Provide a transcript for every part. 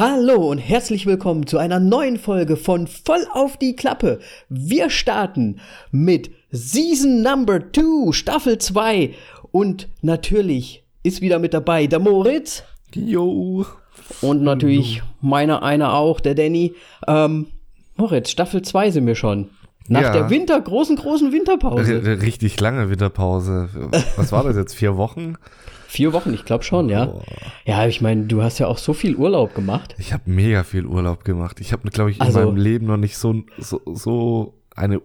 Hallo und herzlich willkommen zu einer neuen Folge von Voll auf die Klappe. Wir starten mit Season Number 2, Staffel 2 und natürlich ist wieder mit dabei der Moritz. Jo. Und natürlich meiner einer auch, der Danny. Ähm, Moritz, Staffel 2 sind wir schon. Nach Ja. der Winter, großen, großen Winterpause. R richtig lange Winterpause. Was war das jetzt? Vier Wochen? Vier Wochen, ich glaube schon, ja. Boah. Ja, ich meine, du hast ja auch so viel Urlaub gemacht. Ich habe mega viel Urlaub gemacht. Ich habe, glaube ich, in Also- meinem Leben noch nicht so, so, so eine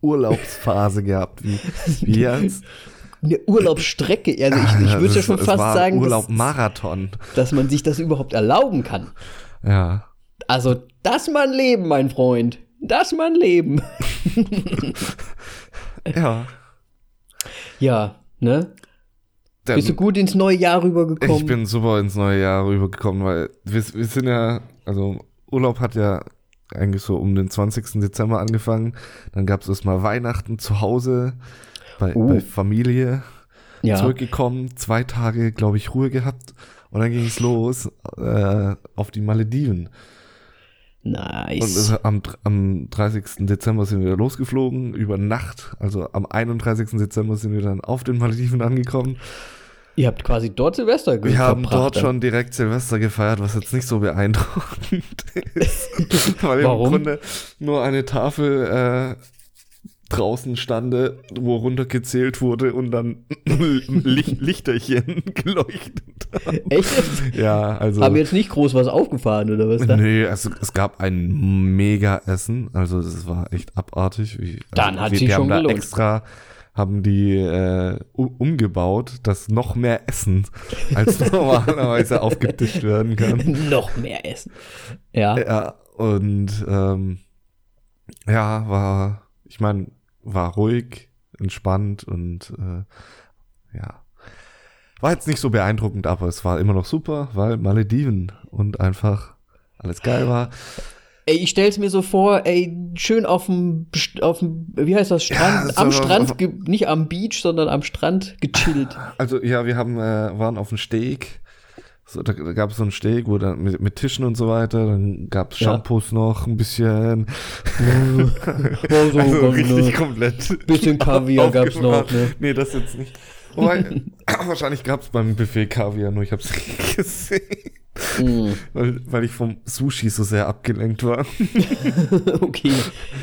Urlaubsphase gehabt wie, wie jetzt. Eine Urlaubsstrecke. Also ich, ich würde ja schon fast sagen, Urlaub dass, dass man sich das überhaupt erlauben kann. Ja. Also, das mal ein Leben, mein Freund. Das mal ein Leben. Ja. Ja, ne? Dann- Bist du gut ins neue Jahr rübergekommen? Ich bin super ins neue Jahr rübergekommen, weil wir, wir sind ja, also Urlaub hat ja eigentlich so um den 20. Dezember angefangen. Dann gab es erstmal Weihnachten zu Hause bei, Uh. bei Familie. ja. Zurückgekommen, zwei Tage, glaube ich, Ruhe gehabt. Und dann ging es los äh, auf die Malediven. Und Nice. es, am, am 30. Dezember sind wir losgeflogen, über Nacht. Also am 31. Dezember sind wir dann auf den Malediven angekommen. Ihr habt quasi dort Silvester ge- Wir haben dort dann. schon direkt Silvester gefeiert, was jetzt nicht so beeindruckend ist. Weil Warum? im Grunde nur eine Tafel äh, draußen stande, wo runtergezählt wurde und dann Licht, Lichterchen geleuchtet haben. Echt? Ja, also. Haben jetzt nicht groß was aufgefahren, oder was da? Nee, also es gab ein mega Essen, also es war echt abartig. Wie, Dann also, hat die schon gelohnt. extra haben die äh, umgebaut, dass noch mehr Essen als normalerweise aufgetischt werden kann. Noch mehr essen. Ja. Ja, und ähm, ja, war, ich meine, war ruhig, entspannt und äh, ja. War jetzt nicht so beeindruckend, aber es war immer noch super, weil Malediven und einfach alles geil war. Ey, ich stell's mir so vor, ey, schön auf dem, auf dem, wie heißt das, Strand, Ja, am Strand, auf- nicht am Beach, sondern am Strand gechillt. Also ja, wir haben äh, waren auf dem Steg. So, da, da gab es so einen Steg, wo dann mit, mit Tischen und so weiter. Dann gab es Ja. Shampoos noch ein bisschen. Ja, so also ganz, richtig ne? komplett. Bisschen Kaviar gab's noch, aufgemacht. ne? Nee, das jetzt nicht. Wobei, wahrscheinlich gab es beim Buffet Kaviar, nur ich habe es nicht gesehen. Mm, Weil, weil ich vom Sushi so sehr abgelenkt war. okay.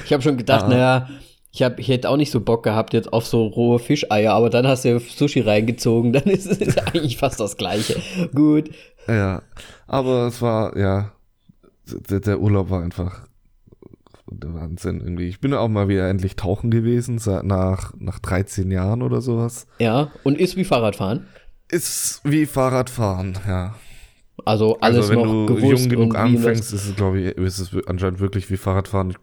Ich habe schon gedacht, Ah. naja, ich, hab, ich hätte auch nicht so Bock gehabt jetzt auf so rohe Fischeier, aber dann hast du Sushi reingezogen, dann ist es eigentlich fast das Gleiche. Gut. Ja, aber es war, ja, der, der Urlaub war einfach der Wahnsinn irgendwie. Ich bin auch mal wieder endlich tauchen gewesen, seit nach, nach 13 Jahren oder sowas. Ja, und ist wie Fahrradfahren. Ist wie Fahrradfahren, ja. Also alles also wenn noch du jung genug anfängst, ist es, glaube ich, ist es anscheinend wirklich wie Fahrradfahren.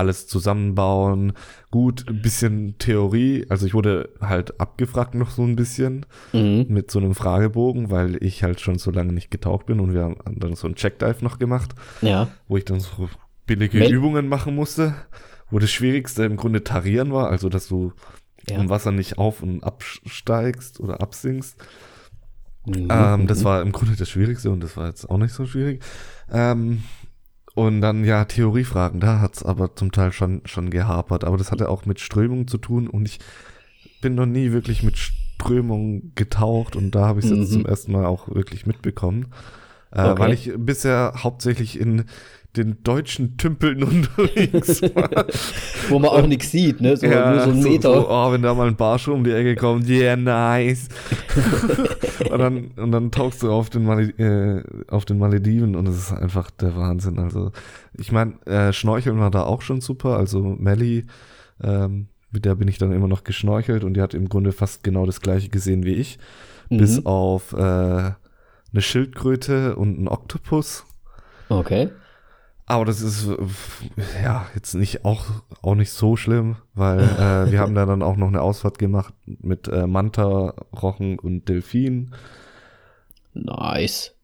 Alles zusammenbauen, gut, ein bisschen Theorie. Also ich wurde halt abgefragt noch so ein bisschen Mhm. mit so einem Fragebogen, weil ich halt schon so lange nicht getaucht bin und wir haben dann so einen Checkdive noch gemacht. Ja. wo ich dann so billige Mel- Übungen machen musste, wo das Schwierigste im Grunde tarieren war, also dass du Ja. im Wasser nicht auf und absteigst oder absinkst. Mhm. Ähm, das war im Grunde das Schwierigste und das war jetzt auch nicht so schwierig. Ähm, und dann ja Theoriefragen, da hat's aber zum Teil schon, schon gehapert, aber das hatte auch mit Strömung zu tun und ich bin noch nie wirklich mit Strömung getaucht und da habe ich es Mhm. jetzt zum ersten Mal auch wirklich mitbekommen, äh, Okay. weil ich bisher hauptsächlich in den deutschen Tümpeln unterwegs war. Wo man auch nichts sieht, ne? So, nur so ein Meter. So, oh, wenn da mal ein Barsch um die Ecke kommt, yeah, nice. und, dann, und dann tauchst du auf den, Male äh, auf den Malediven und es ist einfach der Wahnsinn. Also, ich meine, äh, Schnorcheln war da auch schon super. Also, Melly, ähm, mit der bin ich dann immer noch geschnorchelt und die hat im Grunde fast genau das gleiche gesehen wie ich. Bis Mhm. auf äh, eine Schildkröte und einen Oktopus. Okay. Aber das ist ja jetzt nicht auch, auch nicht so schlimm, weil äh, wir haben da dann auch noch eine Ausfahrt gemacht mit äh, Manta, Rochen und Delfin. Nice.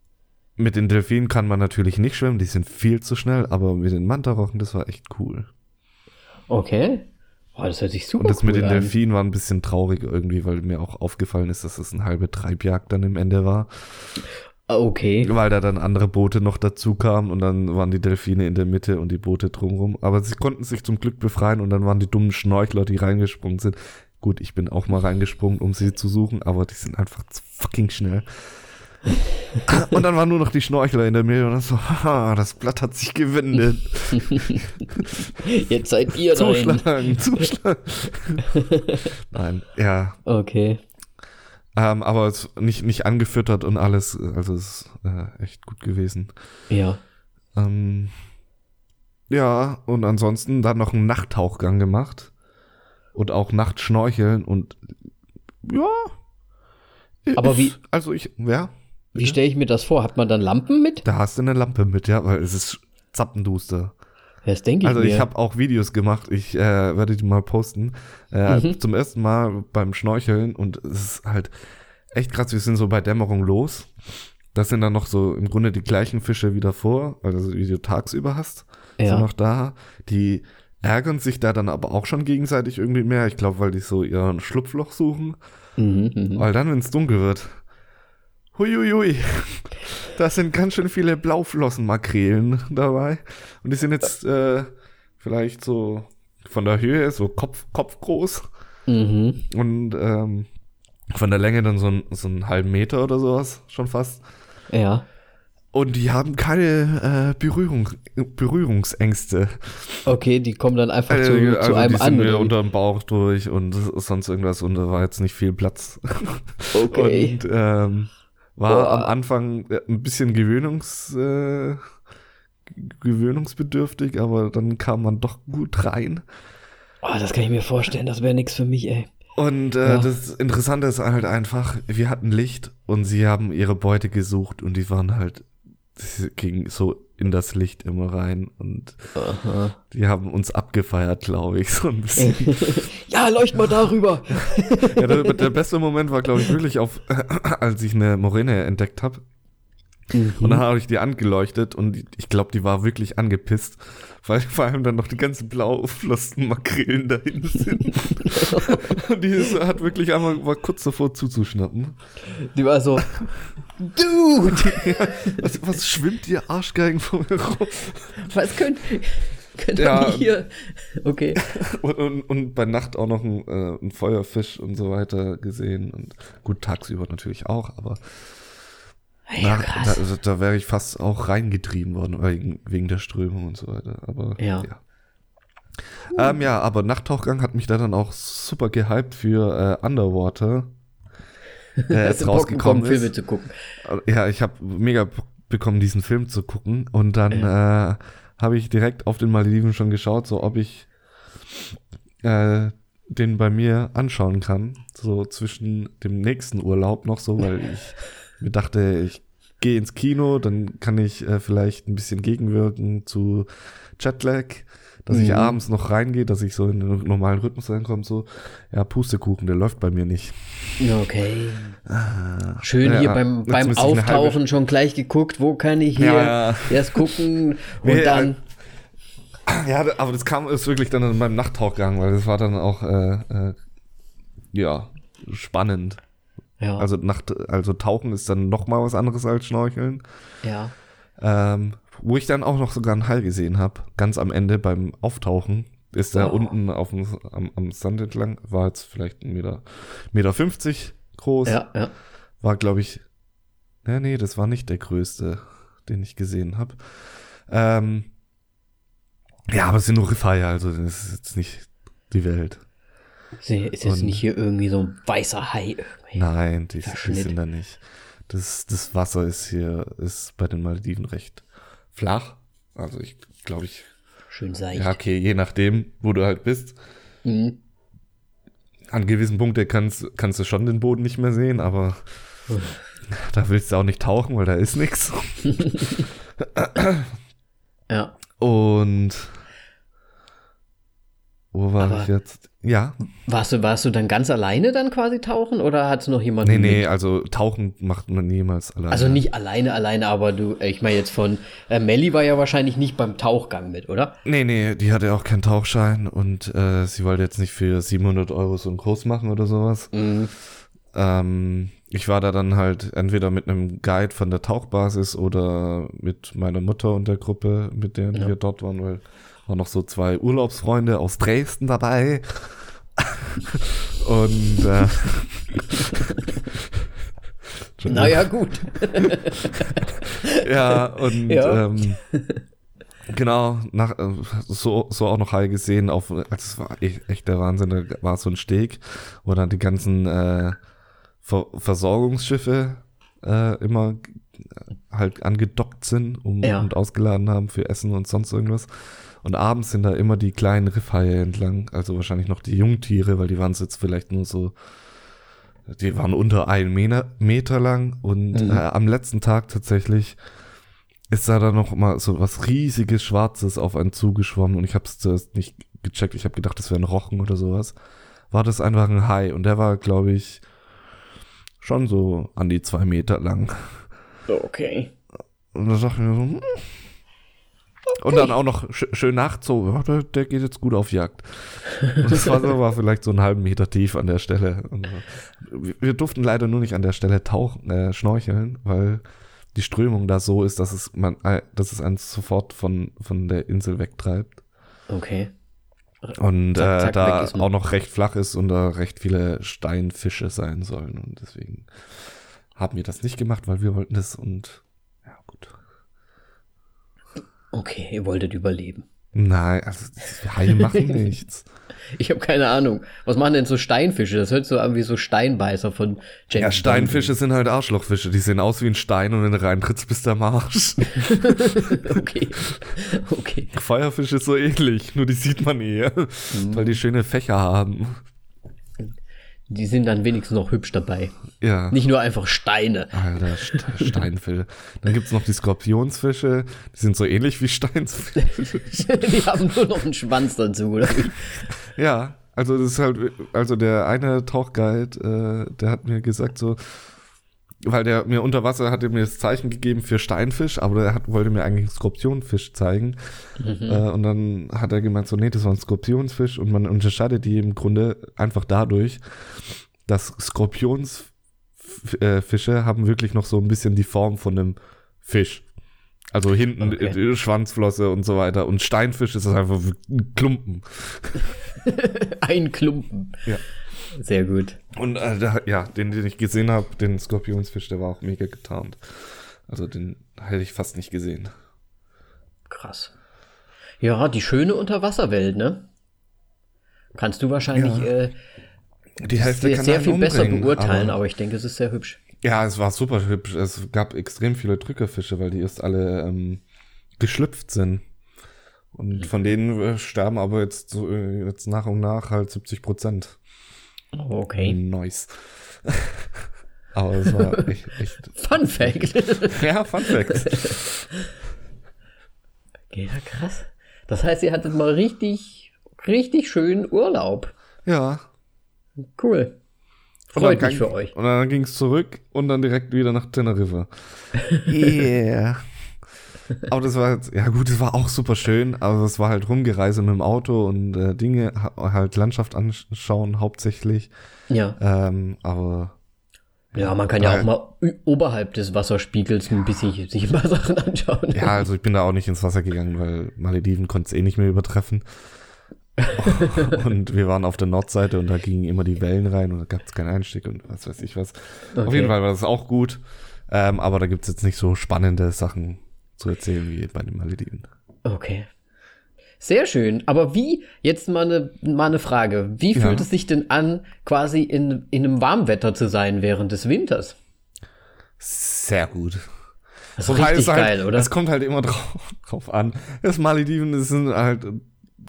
Mit den Delfinen kann man natürlich nicht schwimmen, die sind viel zu schnell, aber mit den Manta-Rochen, das war echt cool. Okay. Oh, das hört sich super Und das cool mit den an. Delfinen war ein bisschen traurig irgendwie, weil mir auch aufgefallen ist, dass es eine halbe Treibjagd dann im Ende war. Ah, Okay. weil da dann andere Boote noch dazu kamen und dann waren die Delfine in der Mitte und die Boote drumherum. Aber sie konnten sich zum Glück befreien und dann waren die dummen Schnorchler, die reingesprungen sind. Gut, ich bin auch mal reingesprungen, um sie zu suchen, aber die sind einfach zu fucking schnell. und dann waren nur noch die Schnorchler in der Mitte und dann so, haha, das Blatt hat sich gewendet. Jetzt seid ihr dran. Zuschlagen, zuschlagen. Nein, ja. Okay. Ähm, aber es nicht, nicht angefüttert und alles, also es ist äh, echt gut gewesen. Ja. Ähm, ja, und ansonsten dann noch einen Nachttauchgang gemacht. Und auch Nachtschnorcheln und ja. Aber ist- wie- Also ich, ja. Wie stelle ich mir das vor? Hat man dann Lampen mit? Da hast du eine Lampe mit, ja, weil es ist zappenduster. Das denke ich Also ich habe auch Videos gemacht, ich äh, werde die mal posten. Äh, Mhm. Zum ersten Mal beim Schnorcheln und es ist halt echt krass, wir sind so bei Dämmerung los. Das sind dann noch so im Grunde die gleichen Fische wie davor, also wie du tagsüber hast, Ja. sind noch da. Die ärgern sich da dann aber auch schon gegenseitig irgendwie mehr. Ich glaube, weil die so ihren Schlupfloch suchen. Mhm, mhm. Weil dann, wenn es dunkel wird, huiuiui, da sind ganz schön viele Blauflossenmakrelen dabei. Und die sind jetzt äh, vielleicht so von der Höhe so Kopf, Kopf groß Mhm. und ähm, von der Länge dann so, ein, so einen halben Meter oder sowas, schon fast. Ja. Und die haben keine äh, Berührung, Berührungsängste. Okay, die kommen dann einfach zu, Äh, zu also einem die sind an. mir unter dem Bauch durch und sonst irgendwas und da war jetzt nicht viel Platz. Okay. Und ähm, war Boah. am Anfang äh, ein bisschen gewöhnungs, äh, gewöhnungsbedürftig, aber dann kam man doch gut rein. Oh, das kann ich mir vorstellen. Das wäre nichts für mich, ey. Und äh, Ja. das Interessante ist halt einfach, wir hatten Licht und sie haben ihre Beute gesucht und die waren halt, sie gingen so in das Licht immer rein und Aha. die haben uns abgefeiert, glaube ich, so ein bisschen. ja, leucht mal darüber. ja, der, der beste Moment war, glaube ich, wirklich auf, als ich eine Moräne entdeckt habe. Und Mhm. dann habe ich die angeleuchtet und ich glaube, die war wirklich angepisst, weil vor allem dann noch die ganzen blauflosten Makrelen dahin sind. und die ist, hat wirklich einmal war kurz davor zuzuschnappen. Die war so, Dude, Was, was schwimmt ihr Arschgeigen vor mir rum? was könnt, könnt Ja. hier? Okay. Und, und, und bei Nacht auch noch ein, äh, ein Feuerfisch und so weiter gesehen. Und gut, tagsüber natürlich auch, aber Ja, na, da, also, da wäre ich fast auch reingetrieben worden, wegen, wegen der Strömung und so weiter. Aber Ja. ja. Ähm, ja, aber Nachttauchgang hat mich da dann auch super gehypt für äh, Underwater. Der jetzt du Bock rausgekommen bekommen, Filme ist. zu gucken? Ja, ich habe mega Bock bekommen, diesen Film zu gucken. Und dann äh, habe ich direkt auf den Malediven schon geschaut, so ob ich äh, den bei mir anschauen kann. So zwischen dem nächsten Urlaub noch so, weil ich mir dachte, ich gehe ins Kino, dann kann ich äh, vielleicht ein bisschen gegenwirken zu Jetlag, dass ich Mhm. abends noch reingehe, dass ich so in den normalen Rhythmus reinkomme. So, ja, Pustekuchen, der läuft bei mir nicht. Okay. Schön Ja, hier beim, beim ich Auftauchen schon gleich geguckt, wo kann ich hier Ja, ja. erst gucken und Nee, dann. Ja, aber das kam ist wirklich dann beim Nachttauchgang, weil das war dann auch äh, äh, ja spannend. Ja, Also Nacht, also Tauchen ist dann noch mal was anderes als Schnorcheln. ja. Ähm, wo ich dann auch noch sogar einen Hai gesehen habe, ganz am Ende beim Auftauchen, ist da Oh. unten auf dem, am, am Sand entlang, war jetzt vielleicht ein Meter, Meter 50 groß, Ja, ja. war glaube ich, ja, nee, das war nicht der größte, den ich gesehen habe. Ähm, ja, aber es sind nur Riffhaie, also das ist jetzt nicht die Welt. Sie- Ist jetzt Und- nicht hier irgendwie so ein weißer Hai. Nein, die, die sind da nicht. Das, das Wasser ist hier, ist bei den Malediven recht flach. Also ich glaube ich, Schön seicht. ja okay, je nachdem, wo du halt bist. Mhm. An gewissen Punkten kannst, kannst du schon den Boden nicht mehr sehen, aber da willst du auch nicht tauchen, weil da ist nichts. Ja. Und wo war Aber- ich jetzt? Ja, Warst du, warst du dann ganz alleine dann quasi tauchen oder hat es noch jemanden? nee, nee, mit? also tauchen macht man niemals alleine. Also nicht alleine, alleine, aber du, ich meine jetzt von, äh, Melly war ja wahrscheinlich nicht beim Tauchgang mit, oder? Nee, nee, die hatte auch keinen Tauchschein und äh, sie wollte jetzt nicht für 700 Euro so einen Kurs machen oder sowas. Mhm. Ähm, ich war da dann halt entweder mit einem Guide von der Tauchbasis oder mit meiner Mutter und der Gruppe, mit der Ja. wir dort waren, weil waren noch so zwei Urlaubsfreunde aus Dresden dabei. und äh, Naja, gut. ja, und Ja. Ähm, genau, nach, so, so auch noch Hai gesehen, auf, also das war echt, echt der Wahnsinn, da war so ein Steg, wo dann die ganzen äh, Ver Versorgungsschiffe äh, immer halt angedockt sind um, Ja. und ausgeladen haben für Essen und sonst irgendwas. Und abends sind da immer die kleinen Riffhaie entlang, also wahrscheinlich noch die Jungtiere, weil die waren jetzt vielleicht nur so, die waren unter einen Meter, Meter lang und Mhm. äh, am letzten Tag tatsächlich ist da dann noch mal so was riesiges Schwarzes auf einen zugeschwommen und ich habe es zuerst nicht gecheckt. Ich habe gedacht, das wäre ein Rochen oder sowas. War das einfach ein Hai und der war, glaube ich, schon so an die zwei Meter lang. Okay. Und da dachte ich mir so, hm. Und dann auch noch sch schön nachts so, ja, der, der geht jetzt gut auf Jagd. Und das Wasser war vielleicht so einen halben Meter tief an der Stelle. Und wir- durften leider nur nicht an der Stelle tauchen, äh, schnorcheln, weil die Strömung da so ist, dass es man, äh, dass es einen sofort von, von der Insel wegtreibt. Okay. Und Zack, äh, zack, weg da auch noch recht flach ist und da recht viele Steinfische sein sollen. Und deswegen haben wir das nicht gemacht, weil wir wollten das und ja, gut. Okay, ihr wolltet überleben. Nein, also Haie machen nichts. Ich habe keine Ahnung. Was machen denn so Steinfische? Das hört so an wie so Steinbeißer von James Ja, Steinfische sind halt Arschlochfische. Die sehen aus wie ein Stein und wenn du reintrittst, bist du am Arsch. Okay. Okay. Feuerfisch ist so ähnlich, nur die sieht man eher, weil die schöne Fächer haben. Die sind dann wenigstens noch hübsch dabei. Ja. Nicht nur einfach Steine. Alter, St Steinfische. Dann gibt's noch die Skorpionsfische, die sind so ähnlich wie Steinsfische. Die haben nur noch einen Schwanz dazu, oder? Ja, also das ist halt, also der eine Tauchguide, äh, der hat mir gesagt so, weil der mir unter Wasser hatte mir das Zeichen gegeben für Steinfisch, aber der hat, wollte mir eigentlich einen Skorpionfisch zeigen. Äh, und dann hat er gemeint, so, nee, das war ein Skorpionsfisch und man unterscheidet die im Grunde einfach dadurch, dass Skorpionsfische äh, haben wirklich noch so ein bisschen die Form von einem Fisch. Also hinten Okay. Schwanzflosse und so weiter. Und Steinfisch ist das einfach ein Klumpen. Ein Klumpen. Ja. Sehr gut. Und äh, da, ja, den, den ich gesehen habe, den Skorpionsfisch, der war auch mega getarnt. Also den hätte ich fast nicht gesehen. Krass. Ja, die schöne Unterwasserwelt, ne? Kannst du wahrscheinlich Ja. äh, Die Hälfte sehr, kann sehr viel besser beurteilen, aber- aber ich denke, es ist sehr hübsch. Ja, es war super hübsch. Es gab extrem viele Drückerfische, weil die erst alle ähm, geschlüpft sind. Und von denen äh, sterben aber jetzt so äh, jetzt nach und nach halt 70 Prozent. Okay. Nice. aber es war echt, echt. Fun Fact. Ja, Fun Fact. ja, krass. Das heißt, ihr hattet mal richtig, richtig schön Urlaub. Ja. Cool. Freut mich für euch. Und dann ging es zurück und dann direkt wieder nach Teneriffa. Yeah. Aber das war jetzt, ja gut, das war auch super schön, aber es war halt rumgereise mit dem Auto und äh, Dinge, ha- halt Landschaft anschauen hauptsächlich. Ja. Ähm, aber Ja, man kann ja auch mal oberhalb des Wasserspiegels ein bisschen sich ein paar Sachen anschauen. ja, also ich bin da auch nicht ins Wasser gegangen, weil Malediven konnte es eh nicht mehr übertreffen. und wir waren auf der Nordseite und da gingen immer die Wellen rein und da gab es keinen Einstieg und was weiß ich was. Auf Okay. jeden Fall war das auch gut. Ähm, aber da gibt es jetzt nicht so spannende Sachen zu erzählen wie bei den Malediven. Okay. Sehr schön. Aber wie, jetzt mal eine, mal eine Frage. Wie Ja. fühlt es sich denn an, quasi in, in einem Warmwetter zu sein während des Winters? Sehr gut. Das ist Wobei richtig es halt, geil, oder? Es kommt halt immer drauf, drauf an. Das Malediven, das sind halt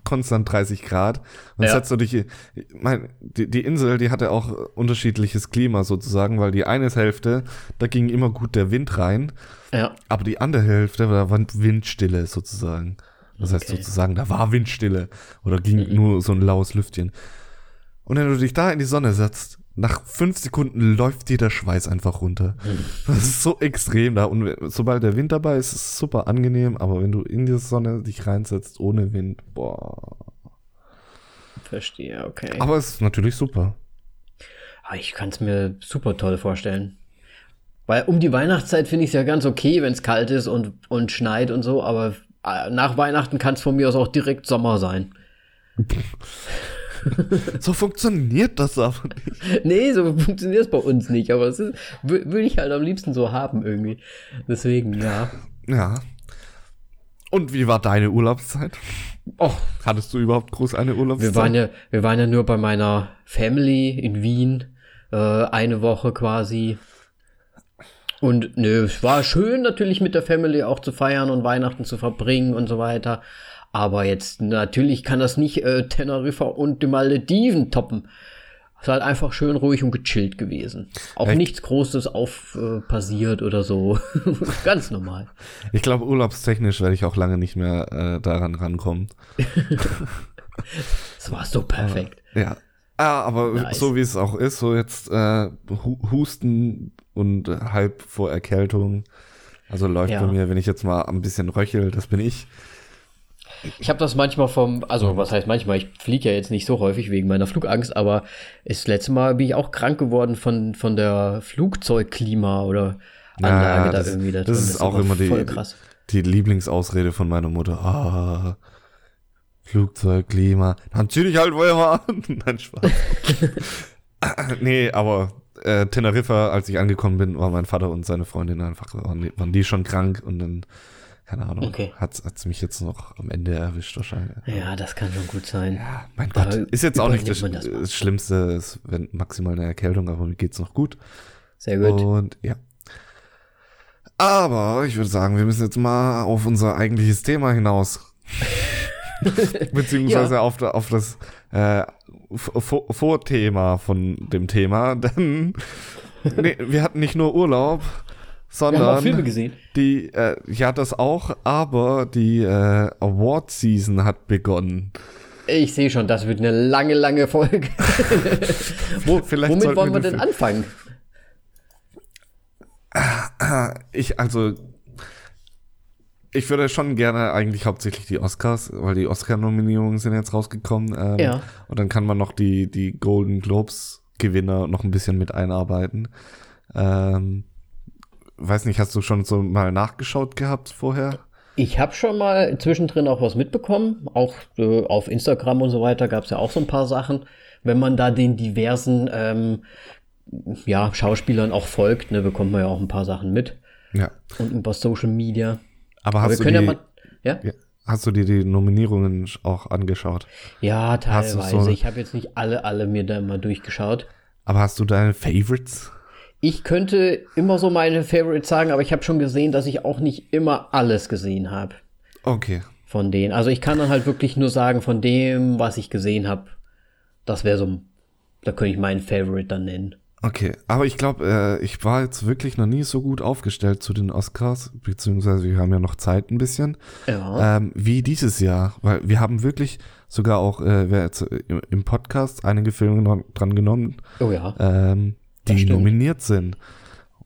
konstant 30 Grad. Und Ja. setzt du dich, ich mein, die, die Insel, die hatte auch unterschiedliches Klima sozusagen, weil die eine Hälfte, da ging immer gut der Wind rein, Ja. aber die andere Hälfte, da war Windstille sozusagen. Das heißt Okay. Mhm. sozusagen, da war Windstille oder ging nur so ein laues Lüftchen. Und wenn du dich da in die Sonne setzt, nach fünf Sekunden läuft dir der Schweiß einfach runter. Mhm. Das ist so extrem da. Und sobald der Wind dabei ist, ist es super angenehm. Aber wenn du in die Sonne dich reinsetzt ohne Wind, boah. Verstehe, okay. Aber es ist natürlich super. Ah, Ich kann es mir super toll vorstellen. Weil um die Weihnachtszeit finde ich es ja ganz okay, wenn es kalt ist und, und schneit und so, aber äh, nach Weihnachten kann es von mir aus auch direkt Sommer sein. So funktioniert das aber nicht. Nee, so funktioniert es bei uns nicht, aber wü- würde ich halt am liebsten so haben irgendwie. Deswegen, ja. Ja. Und wie war deine Urlaubszeit? Och, Hattest du überhaupt groß eine Urlaubszeit? wir waren ja, wir waren ja nur bei meiner Family in Wien, äh, eine Woche quasi. Und nö, es war schön natürlich mit der Family auch zu feiern und Weihnachten zu verbringen und so weiter. Aber jetzt natürlich kann das nicht äh, Teneriffa und die Malediven toppen. Es ist halt einfach schön ruhig und gechillt gewesen. Auch Ja, ich- nichts Großes auf äh, passiert oder so. Ganz normal. Ich glaube, urlaubstechnisch werde ich auch lange nicht mehr äh, daran rankommen. Es war so perfekt. Ja. Ah, aber Nice. so wie es auch ist, so jetzt äh, Hu- Husten und halb vor Erkältung. Also läuft Ja. bei mir, wenn ich jetzt mal ein bisschen röchel, das bin ich. Ich habe das manchmal vom, also was heißt manchmal, ich fliege ja jetzt nicht so häufig wegen meiner Flugangst, aber das letzte Mal bin ich auch krank geworden von, von der Flugzeugklima oder Anlage da das, irgendwie da das drin. ist auch immer die, krass. die Lieblingsausrede von meiner Mutter. Ah, Flugzeug, Klima. Dann zieh dich halt vorher mal an. Nein, Spaß. nee, aber äh, Teneriffa, als ich angekommen bin, war mein Vater und seine Freundin einfach, waren die, waren die schon krank und dann, keine Ahnung, Okay. hat es mich jetzt noch am Ende erwischt wahrscheinlich. Ja, das kann schon gut sein. Ja, mein Da Gott, ist jetzt auch nicht das, das Schlimmste, ist wenn maximal eine Erkältung, aber mir geht's noch gut. Sehr gut. Und ja. Aber ich würde sagen, wir müssen jetzt mal auf unser eigentliches Thema hinaus. Beziehungsweise auf, da- auf das äh, Vorthema von dem Thema. Denn nee, wir hatten nicht nur Urlaub, Wir haben auch Filme sondern gesehen. die, äh, ja, das auch, aber die äh, Award-Season hat begonnen. Ich sehe schon, das wird eine lange, lange Folge. Wo, womit wollen wir denn den anfangen? Ich, also, ich würde schon gerne eigentlich hauptsächlich die Oscars, weil die Oscar-Nominierungen sind jetzt rausgekommen. Ähm, Ja. Und dann kann man noch die, die Golden Globes-Gewinner noch ein bisschen mit einarbeiten. Ähm, weiß nicht, hast du schon so mal nachgeschaut gehabt vorher? Ich habe schon mal zwischendrin auch was mitbekommen. Auch äh, auf Instagram und so weiter gab es ja auch so ein paar Sachen. Wenn man da den diversen ähm, ja, Schauspielern auch folgt, ne, bekommt man ja auch ein paar Sachen mit. Ja. Und über Social Media. Aber Aber hast wir du die, ja mal. Ja, hast du dir die Nominierungen auch angeschaut? ja teilweise. so- ich habe jetzt nicht alle, alle mir da mal durchgeschaut. Aber hast du deine Favorites? Ich könnte immer so meine Favorites sagen, aber ich habe schon gesehen, dass ich auch nicht immer alles gesehen habe Okay. von denen. Also ich kann dann halt wirklich nur sagen, von dem, was ich gesehen habe, das wäre so, da könnte ich meinen Favorite dann nennen. Okay, aber ich glaube, äh, ich war jetzt wirklich noch nie so gut aufgestellt zu den Oscars, beziehungsweise wir haben ja noch Zeit ein bisschen, Ja. ähm, wie dieses Jahr, weil wir haben wirklich sogar auch äh, wer jetzt, äh, im- Podcast einige Filme dran, genommen, oh ja. ähm, die nominiert sind.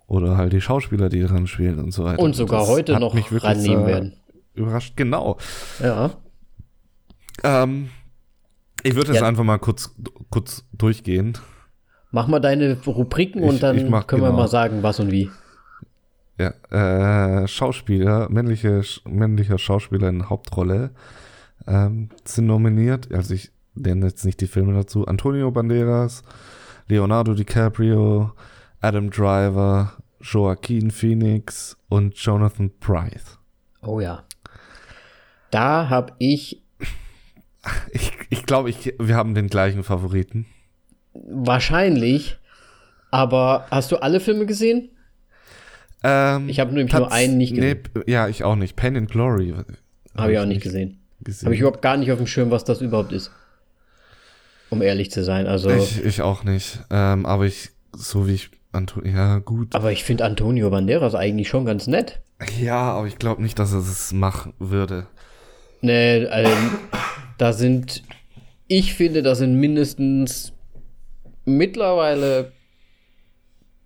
Oder halt die Schauspieler, die dran spielen und so weiter. Und sogar das heute noch mich wirklich rannehmen sehr werden. Überrascht, genau. Ja. Ähm, ich würde jetzt Ja. einfach mal kurz, kurz durchgehen. Mach mal deine Rubriken Ich- und dann können wir genau. mal sagen, was und wie. Ja, äh, Schauspieler, männliche, männlicher Schauspieler in Hauptrolle ähm, sind nominiert. Also ich nenne jetzt nicht die Filme dazu. Antonio Banderas, Leonardo DiCaprio, Adam Driver, Joaquin Phoenix und Jonathan Price. Oh ja. Da habe ich Ich, ich glaube, ich, wir haben den gleichen Favoriten. Wahrscheinlich, aber hast du alle Filme gesehen? Ähm, Ich habe nämlich nur einen nicht nee, gesehen. p- ja, ich auch nicht. Pen and Glory. Habe ich auch nicht gesehen. gesehen. Habe ich überhaupt gar nicht auf dem Schirm, was das überhaupt ist. Um ehrlich zu sein. Also, Ich, ich auch nicht. Ähm, aber ich, so wie ich, Anto ja, gut. aber ich finde Antonio Banderas eigentlich schon ganz nett. Ja, aber ich glaube nicht, dass er es machen würde. Ne, ähm, da sind, ich finde, da sind mindestens mittlerweile,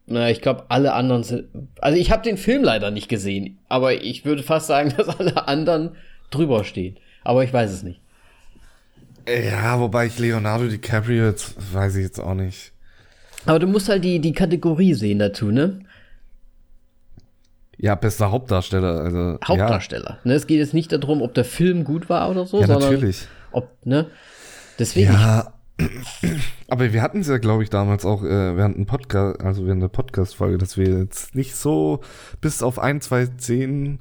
na, ich glaube, alle anderen sind, also ich habe den Film leider nicht gesehen, aber ich würde fast sagen, dass alle anderen drüber stehen. Aber ich weiß es nicht. Ja, wobei ich Leonardo DiCaprio jetzt, weiß ich jetzt auch nicht. Aber du musst halt die, die Kategorie sehen dazu, ne? Ja, bester Hauptdarsteller. Also, Hauptdarsteller. Ne, es geht jetzt nicht darum, ob der Film gut war oder so, Ja, sondern natürlich. ob, ne? Deswegen, Ja, aber wir hatten es ja, glaube ich, damals auch äh, während einem Podcast, also während der Podcast-Folge, dass wir jetzt nicht so bis auf ein, zwei Szenen.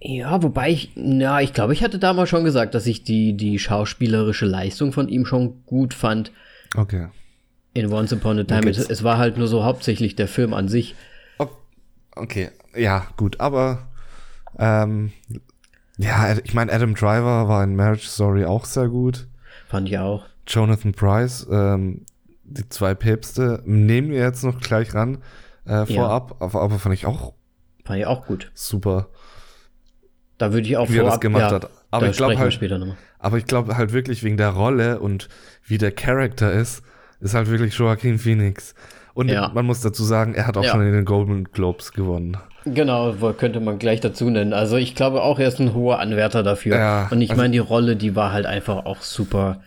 Ja, wobei ich, na, ich glaube, ich hatte damals schon gesagt, dass ich die, die schauspielerische Leistung von ihm schon gut fand Okay. in Once Upon a Time. Es, es war halt nur so hauptsächlich der Film an sich. Okay, ja, gut, aber ähm, ja, ich meine, Adam Driver war in Marriage Story auch sehr gut. Fand ich auch. Jonathan Price, ähm, die zwei Päpste, nehmen wir jetzt noch gleich ran äh, vorab, aber, aber fand ich auch Fand ich auch gut. super, Da würde ich auch wie er das vorab- gemacht ja, hat. Aber ich glaube halt, aber ich glaube halt wirklich wegen der Rolle und wie der Charakter ist, ist halt wirklich Joaquin Phoenix. Und Ja. man muss dazu sagen, er hat auch Ja. schon in den Golden Globes gewonnen. Genau, könnte man gleich dazu nennen. Also ich glaube auch, er ist ein hoher Anwärter dafür. Ja, Und ich also- meine, die Rolle, die war halt einfach auch super,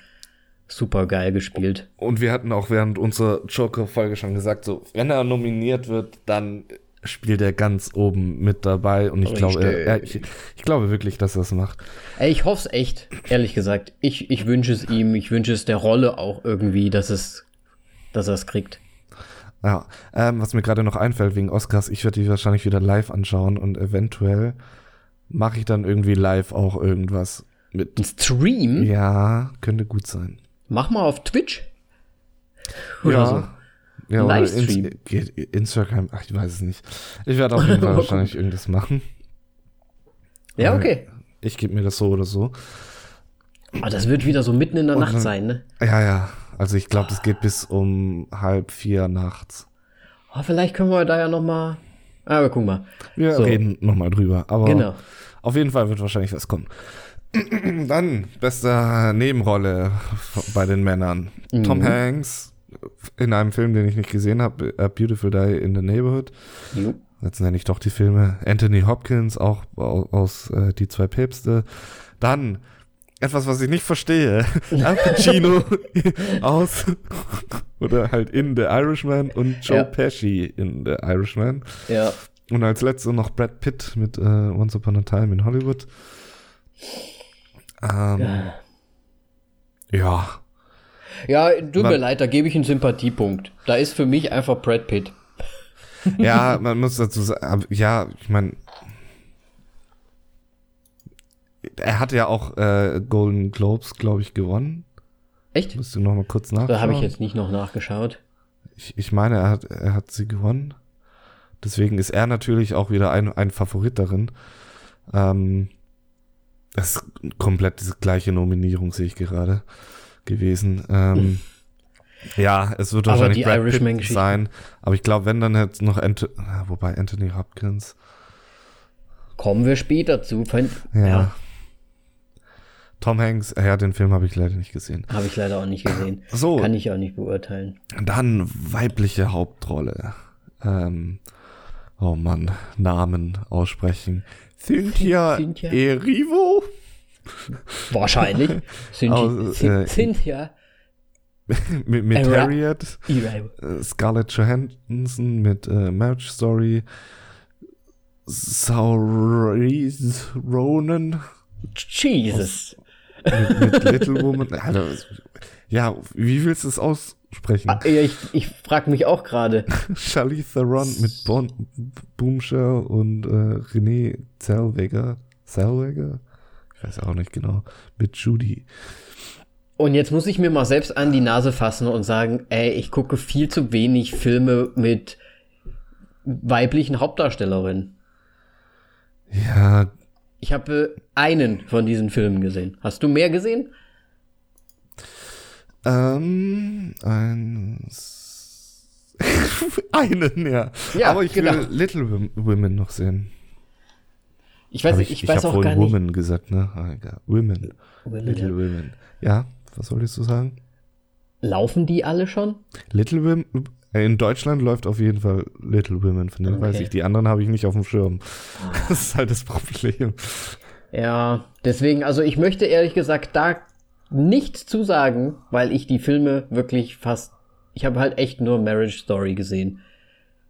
super geil gespielt. Und wir hatten auch während unserer Joker-Folge schon gesagt, so, wenn er nominiert wird, dann spielt er ganz oben mit dabei. Und ich glaube, er, ich, ich glaube wirklich, dass er es macht. Ey, ich hoffe es echt, ehrlich gesagt. Ich, ich wünsche es ihm, ich wünsche es der Rolle auch irgendwie, dass es, dass er es kriegt. Ja, ähm, was mir gerade noch einfällt wegen Oscars, ich werde die wahrscheinlich wieder live anschauen und eventuell mache ich dann irgendwie live auch irgendwas mit. Ein Stream? Ja, könnte gut sein. Mach mal auf Twitch. Oder ja. so. Ja, Livestream. Ins Instagram, ach, ich weiß es nicht. Ich werde auf jeden Fall wahrscheinlich irgendwas machen. Ja, okay. Ich gebe mir das so oder so. Aber das wird wieder so mitten in der Und Nacht dann- sein, ne? Ja, ja. Also ich glaube, das geht bis um halb vier nachts. Oh, vielleicht können wir da ja noch mal. Aber guck mal. Wir So. reden nochmal drüber. Aber Genau. auf jeden Fall wird wahrscheinlich was kommen. Dann, beste Nebenrolle bei den Männern. Mhm. Tom Hanks in einem Film, den ich nicht gesehen habe, A Beautiful Day in the Neighborhood. Jo. Jetzt nenne ich doch die Filme. Anthony Hopkins, auch au- aus äh, Die zwei Päpste. Dann etwas, was ich nicht verstehe. Al Pacino aus oder halt in The Irishman und Joe Ja. Pesci in The Irishman. Ja. Und als letzte noch Brad Pitt mit äh, Once Upon a Time in Hollywood. Ähm, Ja. ja. Ja, tut mir leid, da gebe ich einen Sympathiepunkt. Da ist für mich einfach Brad Pitt. Ja, man muss dazu sagen, ja, ich meine, er hat ja auch äh, Golden Globes, glaube ich, gewonnen. Echt? Musst du noch mal kurz nachschauen. Da habe ich jetzt nicht noch nachgeschaut. Ich, ich meine, er hat, er hat sie gewonnen. Deswegen ist er natürlich auch wieder ein, ein Favorit darin. Ähm, das ist komplett diese gleiche Nominierung, sehe ich gerade, gewesen. Ähm, ja, es wird Aber wahrscheinlich die Brad Pitt sein. Aber ich glaube, wenn dann jetzt noch Ant ah, wobei Anthony Hopkins. Kommen wir später zu. Ja. Ja, Tom Hanks, äh, ja, den Film habe ich leider nicht gesehen. habe ich leider auch nicht gesehen. So, Kann ich auch nicht beurteilen. dann weibliche Hauptrolle. Ähm, oh Mann, Namen aussprechen. Cynthia, Cynthia? Erivo? Wahrscheinlich. Sind, äh, ja. mit, mit Era- Harriet, ihre- äh, Scarlett Johansson mit äh, Marriage Story, Saoirse Ronan Jesus. Mit, mit Little Woman. Alter, ja, wie willst du es aussprechen? Ah, ja, ich ich frage mich auch gerade. Charlize Theron mit bon Boomshire und äh, René Zellweger. Zellweger? Ich weiß auch nicht genau. Mit Judy. Und jetzt muss ich mir mal selbst an die Nase fassen und sagen, ey, ich gucke viel zu wenig Filme mit weiblichen Hauptdarstellerinnen. Ja, Ich habe einen von diesen Filmen gesehen. Hast du mehr gesehen? ähm, eins. einen, ja. Ja, Aber ich genau. will Little Wom- Women noch sehen. Ich weiß, ich, ich, ich weiß auch gar nicht. Woman gesagt, ne? Ah, egal. Women. Women, Little ja. Women. Ja, was solltest du sagen? Laufen die alle schon? Little Women. Äh, In Deutschland läuft auf jeden Fall Little Women, von denen Okay. weiß ich. Die anderen habe ich nicht auf dem Schirm. Das ist halt das Problem. Ja, deswegen, also ich möchte ehrlich gesagt da nichts zu sagen, weil ich die Filme wirklich fast ich habe halt echt nur Marriage Story gesehen.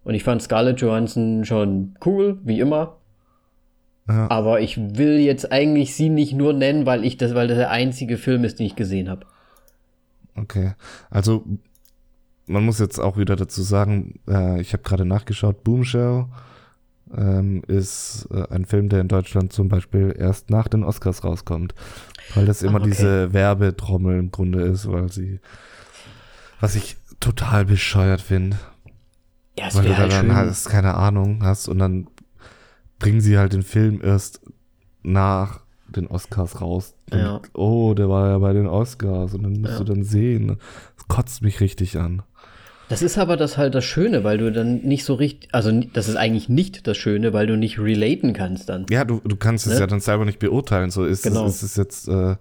Und ich fand Scarlett Johansson schon cool, wie immer. Ja. Aber ich will jetzt eigentlich sie nicht nur nennen, weil ich das, weil das der einzige Film ist, den ich gesehen habe. Okay. Also, man muss jetzt auch wieder dazu sagen, äh, ich habe gerade nachgeschaut, Boomshell ähm, ist äh, ein Film, der in Deutschland zum Beispiel erst nach den Oscars rauskommt. Weil das immer Ah, okay. diese Werbetrommel im Grunde ist, weil sie, was ich total bescheuert finde. Ja, Weil du halt dann hast, keine Ahnung hast und dann bringen sie halt den Film erst nach den Oscars raus. Und, Ja. Oh, der war ja bei den Oscars und dann musst Ja. du dann sehen. Das kotzt mich richtig an. Das ist aber das halt das Schöne, weil du dann nicht so richtig, also das ist eigentlich nicht das Schöne, weil du nicht relaten kannst dann. Ja, du, du kannst es Ne? ja dann selber nicht beurteilen. So ist, Genau. es, ist es jetzt äh,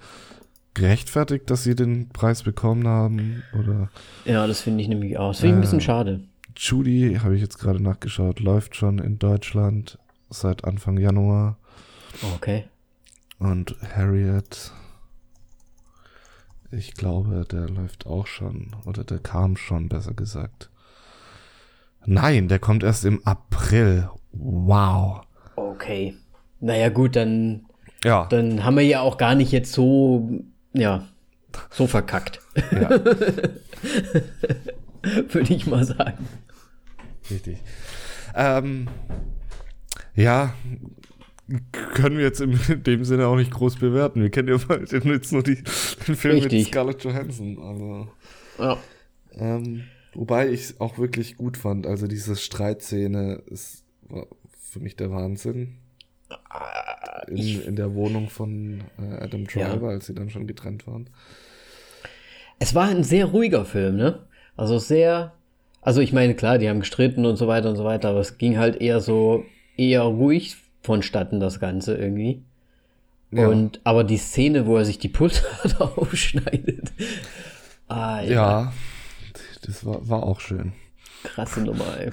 gerechtfertigt, dass sie den Preis bekommen haben? Oder Ja, das finde ich nämlich auch. Das finde ich ein bisschen Äh. schade. Judy, habe ich jetzt gerade nachgeschaut, läuft schon in Deutschland seit Anfang Januar. Okay. Und Harriet, ich glaube, der läuft auch schon. Oder der kam schon, besser gesagt. Nein, der kommt erst im April. Wow. Okay. Naja, gut, dann, Ja, dann haben wir ja auch gar nicht jetzt so, ja, so verkackt, ja würde ich mal sagen. richtig. Ähm, ja, können wir jetzt in dem Sinne auch nicht groß bewerten. Wir kennen ja bald jetzt nur die, den Film mit Richtig. Scarlett Johansson. Also, Ja. ähm, wobei ich es auch wirklich gut fand. Also diese Streitszene ist war für mich der Wahnsinn. In, in der Wohnung von äh, Adam Driver, als sie dann schon getrennt waren. Es war ein sehr ruhiger Film, ne? Also sehr, also ich meine, klar, die haben gestritten und so weiter und so weiter, aber es ging halt eher so, eher ruhig vonstatten, das Ganze irgendwie. Ja. Und, aber die Szene, wo er sich die Pulsader aufschneidet, ah, ja, Ja, das war, war auch schön. krasse Nummer, ey.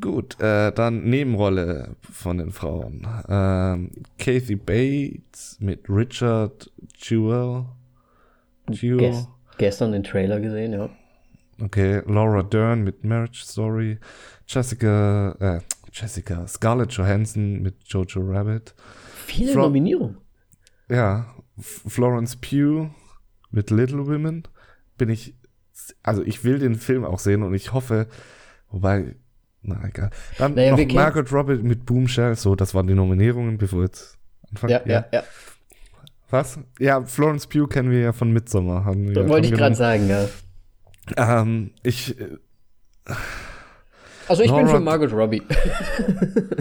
Gut, äh, dann Nebenrolle von den Frauen. Ähm, Kathy Bates mit Richard Jewell. Jewell. Ges gestern den Trailer gesehen, ja. Okay, Laura Dern mit Marriage Story. Jessica, äh, Jessica, Scarlett Johansson mit Jojo Rabbit. Viele Fro- Nominierungen. Ja, Florence Pugh mit Little Women. Bin ich, also ich will den Film auch sehen und ich hoffe, wobei, na egal. Dann Naja, noch Margaret Robbie mit Boomshell. So, das waren die Nominierungen, bevor jetzt anfangen. Ja, ja, ja. Was? Ja, Florence Pugh kennen wir ja von Midsommar. Haben wir wollte ich gerade sagen, ja. Ähm, ich, äh, Also ich bin Laura- für Margaret Robbie.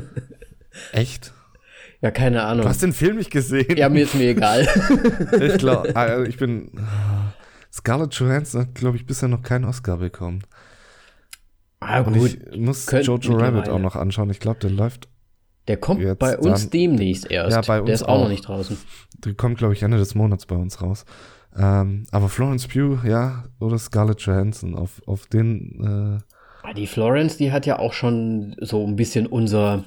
echt? ja, keine Ahnung. Du hast den Film nicht gesehen? Ja, mir ist mir egal. Ich glaube, also ich bin. Scarlett Johansson hat, glaube ich, bisher noch keinen Oscar bekommen. ah, Und gut. ich muss Könnt Jojo Rabbit auch noch anschauen. Ich glaube, der läuft, Der kommt Jetzt bei uns dann- demnächst erst. Ja, bei uns Der ist auch, noch auch. nicht draußen. der kommt, glaube ich, Ende des Monats bei uns raus. Ähm, aber Florence Pugh, ja, oder Scarlett Johansson, auf, auf den, Ah, Die Florence, die hat ja auch schon so ein bisschen unser,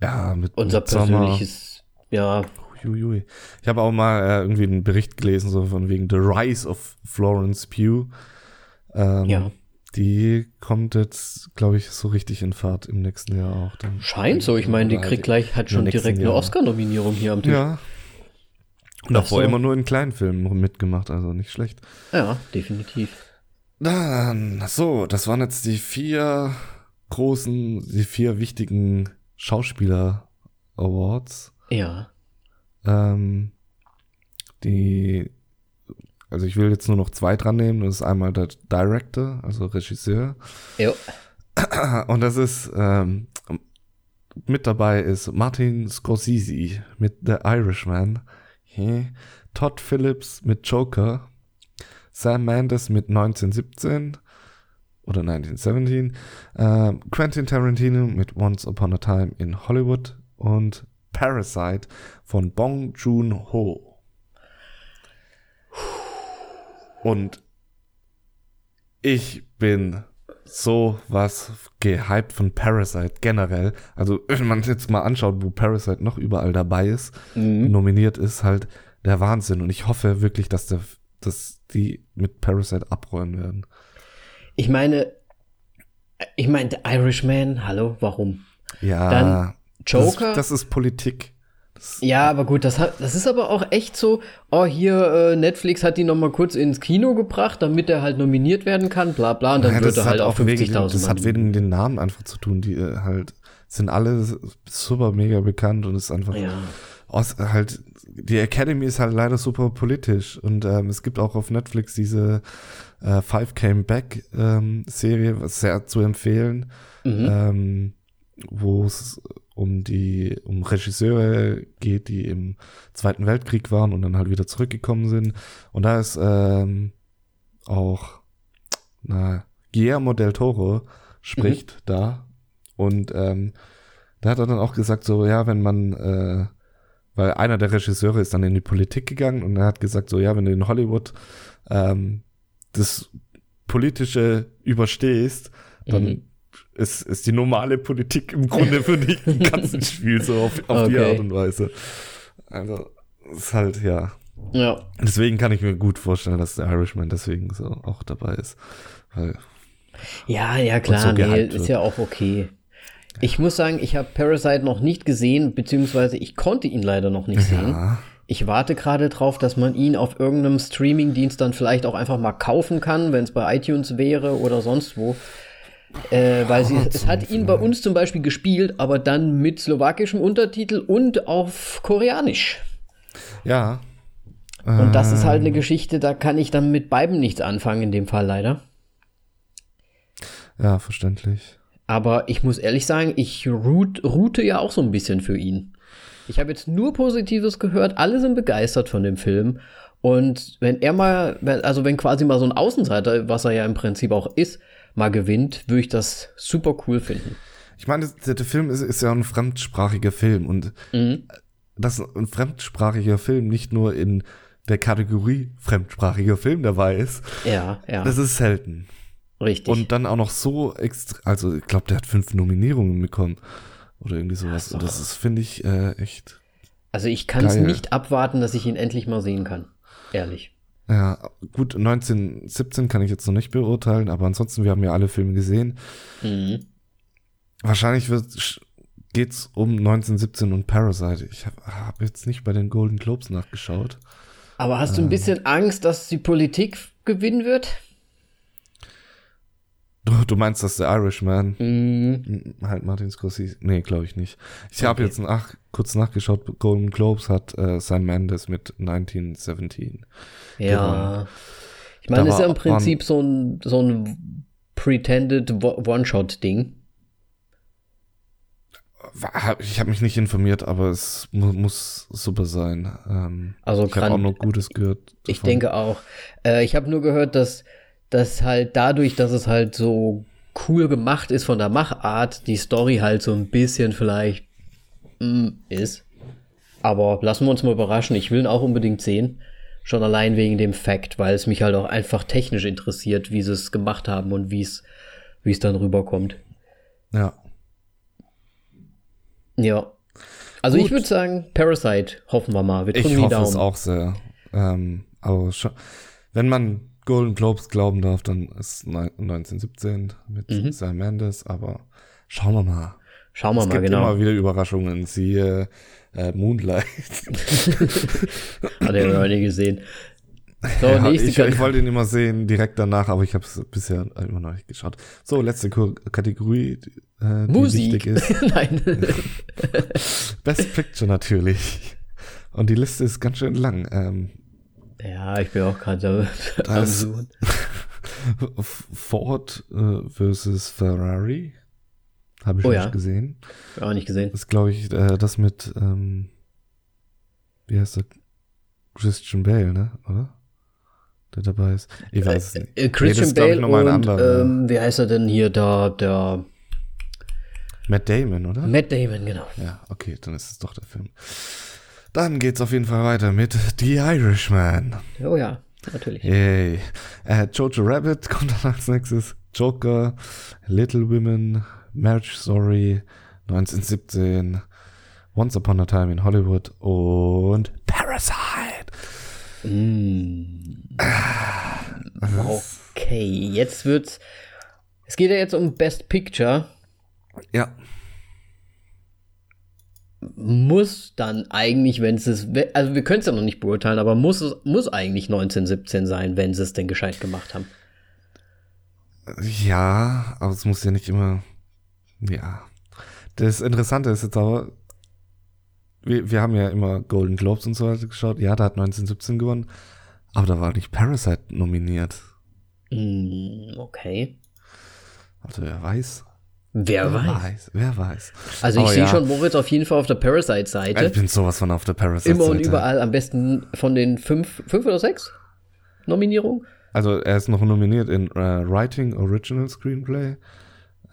ja, mit, unser mit Sommer. persönliches, ja, Uiuiui. Ich habe auch mal äh, irgendwie einen Bericht gelesen, so von wegen The Rise of Florence Pugh. Ähm, Ja. Die kommt jetzt, glaube ich, so richtig in Fahrt im nächsten Jahr auch. Dann. scheint so. Ich meine, die kriegt gleich, hat schon direkt eine. Oscar-Nominierung hier am Tisch. Ja. Und davor so. immer nur in kleinen Filmen mitgemacht, also nicht schlecht. ja, definitiv. Dann, so, das waren jetzt die vier großen, die vier wichtigen Schauspieler-Awards. Ja. Ähm, die, also ich will jetzt nur noch zwei dran nehmen. Das ist einmal der Director, also Regisseur. Jo. Und das ist, ähm, mit dabei ist Martin Scorsese mit The Irishman. Todd Phillips mit Joker. Sam Mendes mit 1917 oder 1917. Ähm, Quentin Tarantino mit Once Upon a Time in Hollywood. Und Parasite von Bong Joon-ho. Und ich bin so was gehypt von Parasite generell. Also, wenn man jetzt mal anschaut, wo Parasite noch überall dabei ist, Mhm. nominiert ist, halt der Wahnsinn. Und ich hoffe wirklich, dass der, dass die mit Parasite abräumen werden. Ich meine, ich meine, The Irishman, hallo, warum? Ja. Dann Joker. Das, das ist Politik. Das, Ja, aber gut, das, hat, das ist aber auch echt so, oh, hier, äh, Netflix hat die noch mal kurz ins Kino gebracht, damit er halt nominiert werden kann, bla bla, und dann Ja, wird er halt auch wegen, 50.000 Das hat wegen den Namen einfach zu tun, die äh, halt sind alle super mega bekannt und ist einfach Ja. Aus, halt die Academy ist halt leider super politisch und ähm, es gibt auch auf Netflix diese äh, Five Came Back ähm, Serie, was sehr zu empfehlen, Mhm. ähm, wo es um die um Regisseure geht, die im Zweiten Weltkrieg waren und dann halt wieder zurückgekommen sind und da ist ähm, auch na, Guillermo del Toro spricht da und ähm, da hat er dann auch gesagt so ja wenn man äh, weil einer der Regisseure ist dann in die Politik gegangen und er hat gesagt so ja wenn du in Hollywood ähm, das politische überstehst dann Mhm. ist, ist die normale Politik im Grunde für dich im ganzen Spiel so auf, auf die Okay. Art und Weise also ist halt ja Ja, Deswegen kann ich mir gut vorstellen, dass der Irishman deswegen so auch dabei ist. Weil, ja, ja, klar, so nee, ist ja auch okay. Ich muss sagen, ich habe Parasite noch nicht gesehen, beziehungsweise ich konnte ihn leider noch nicht sehen. ja, Ich warte gerade drauf, dass man ihn auf irgendeinem Streamingdienst dann vielleicht auch einfach mal kaufen kann, wenn es bei iTunes wäre oder sonst wo. Äh, weil sie, es hat ihn bei uns zum Beispiel gespielt, aber dann mit slowakischem Untertitel und auf Koreanisch. ja. Und das ist Ähm. halt eine Geschichte, da kann ich dann mit beiden nichts anfangen, in dem Fall leider. Ja, verständlich. Aber ich muss ehrlich sagen, ich root, route ja auch so ein bisschen für ihn. Ich habe jetzt nur Positives gehört, alle sind begeistert von dem Film. Und wenn er mal, also wenn quasi mal so ein Außenseiter, was er ja im Prinzip auch ist, mal gewinnt, würde ich das super cool finden. Ich meine, der, der Film ist, ist ja ein fremdsprachiger Film und Mhm. dass ein fremdsprachiger Film nicht nur in der Kategorie fremdsprachiger Film dabei ist, Ja, ja, das ist selten. Richtig. Und dann auch noch so extra, also ich glaube, der hat fünf Nominierungen bekommen oder irgendwie sowas. ist Und das ist, finde ich, äh, echt, also ich kann es nicht abwarten, dass ich ihn endlich mal sehen kann. Ehrlich. ja, gut, 1917 kann ich jetzt noch nicht beurteilen, aber ansonsten, wir haben ja alle Filme gesehen. Mhm. Wahrscheinlich wird, geht's um 1917 und Parasite. Ich habe hab jetzt nicht bei den Golden Globes nachgeschaut. Aber hast du ein bisschen Angst, dass die Politik gewinnen wird? Du, du meinst, dass der Irishman Mhm. m, halt Martin Scorsese? Nee, glaube ich nicht. Ich habe Okay. jetzt nach, kurz nachgeschaut, Golden Globes hat äh, Sam Mendes mit 1917. Ja. Ich meine, es ist ja im Prinzip so ein, so ein pretended One-Shot-Ding. Ich habe mich nicht informiert, aber es mu muss super sein. Ähm, Also ich habe kann- auch nur Gutes gehört. Ich davon. denke auch. Äh, ich habe nur gehört, dass dass halt dadurch, dass es halt so cool gemacht ist von der Machart, die Story halt so ein bisschen vielleicht mm, ist. Aber lassen wir uns mal überraschen. Ich will ihn auch unbedingt sehen. Schon allein wegen dem Fact, weil es mich halt auch einfach technisch interessiert, wie sie es gemacht haben und wie es wie es dann rüberkommt. Ja. Ja. Also ich Gut. würde sagen, Parasite, hoffen wir mal. Wir drücken Ich die hoffe Daumen. es auch sehr. Ähm, aber schon, wenn man Golden Globes glauben darf, dann ist neun- 1917 mit Mhm. Sam Mendes, aber schauen wir mal. Schauen wir es mal, gibt genau. immer wieder Überraschungen, siehe äh, Moonlight. Hat er noch nie gesehen. So, Ja, nächste ich, ich wollte ihn immer sehen, direkt danach, aber ich habe es bisher immer noch nicht geschaut. So, letzte Kategorie, die, äh, die Musik. wichtig ist. Nein. Best Picture natürlich. Und die Liste ist ganz schön lang. Ähm, ja, ich bin auch gerade Suchen. Ford äh, versus Ferrari. Habe ich Oh nicht ja. gesehen. Auch nicht gesehen. Das ist, glaube ich, äh, das mit, ähm, wie heißt der? Christian Bale, ne? Oder? Der dabei ist. Ich weiß es nicht. Äh, Christian ist, glaub ich, Bale und anderer. ähm, wie heißt er denn hier, da, der Matt Damon, oder? Matt Damon, genau. Ja, okay, dann ist es doch der Film. Dann geht's auf jeden Fall weiter mit The Irishman. Oh ja, natürlich. Yay. Äh, Jojo Rabbit kommt dann als nächstes. Joker, Little Women, Marriage Story, 1917, Once Upon a Time in Hollywood und Parasite. Mm. Okay, jetzt wird's. Es geht ja jetzt um Best Picture. Ja. Muss dann eigentlich, wenn es ist, also wir können es ja noch nicht beurteilen, aber muss es muss eigentlich 1917 sein, wenn sie es denn gescheit gemacht haben. Ja, aber es muss ja nicht immer. Ja. Das Interessante ist jetzt aber, wir, wir haben ja immer Golden Globes und so weiter geschaut. Ja, da hat 1917 gewonnen, aber da war nicht Parasite nominiert. Mm, okay. Also wer weiß. Wer, wer weiß. weiß. Wer weiß. Also ich sehe ja. schon Moritz auf jeden Fall auf der Parasite-Seite. Ich bin sowas von auf der Parasite-Seite. Immer und überall am besten von den fünf, fünf oder sechs Nominierungen. Also er ist noch nominiert in uh, Writing Original Screenplay.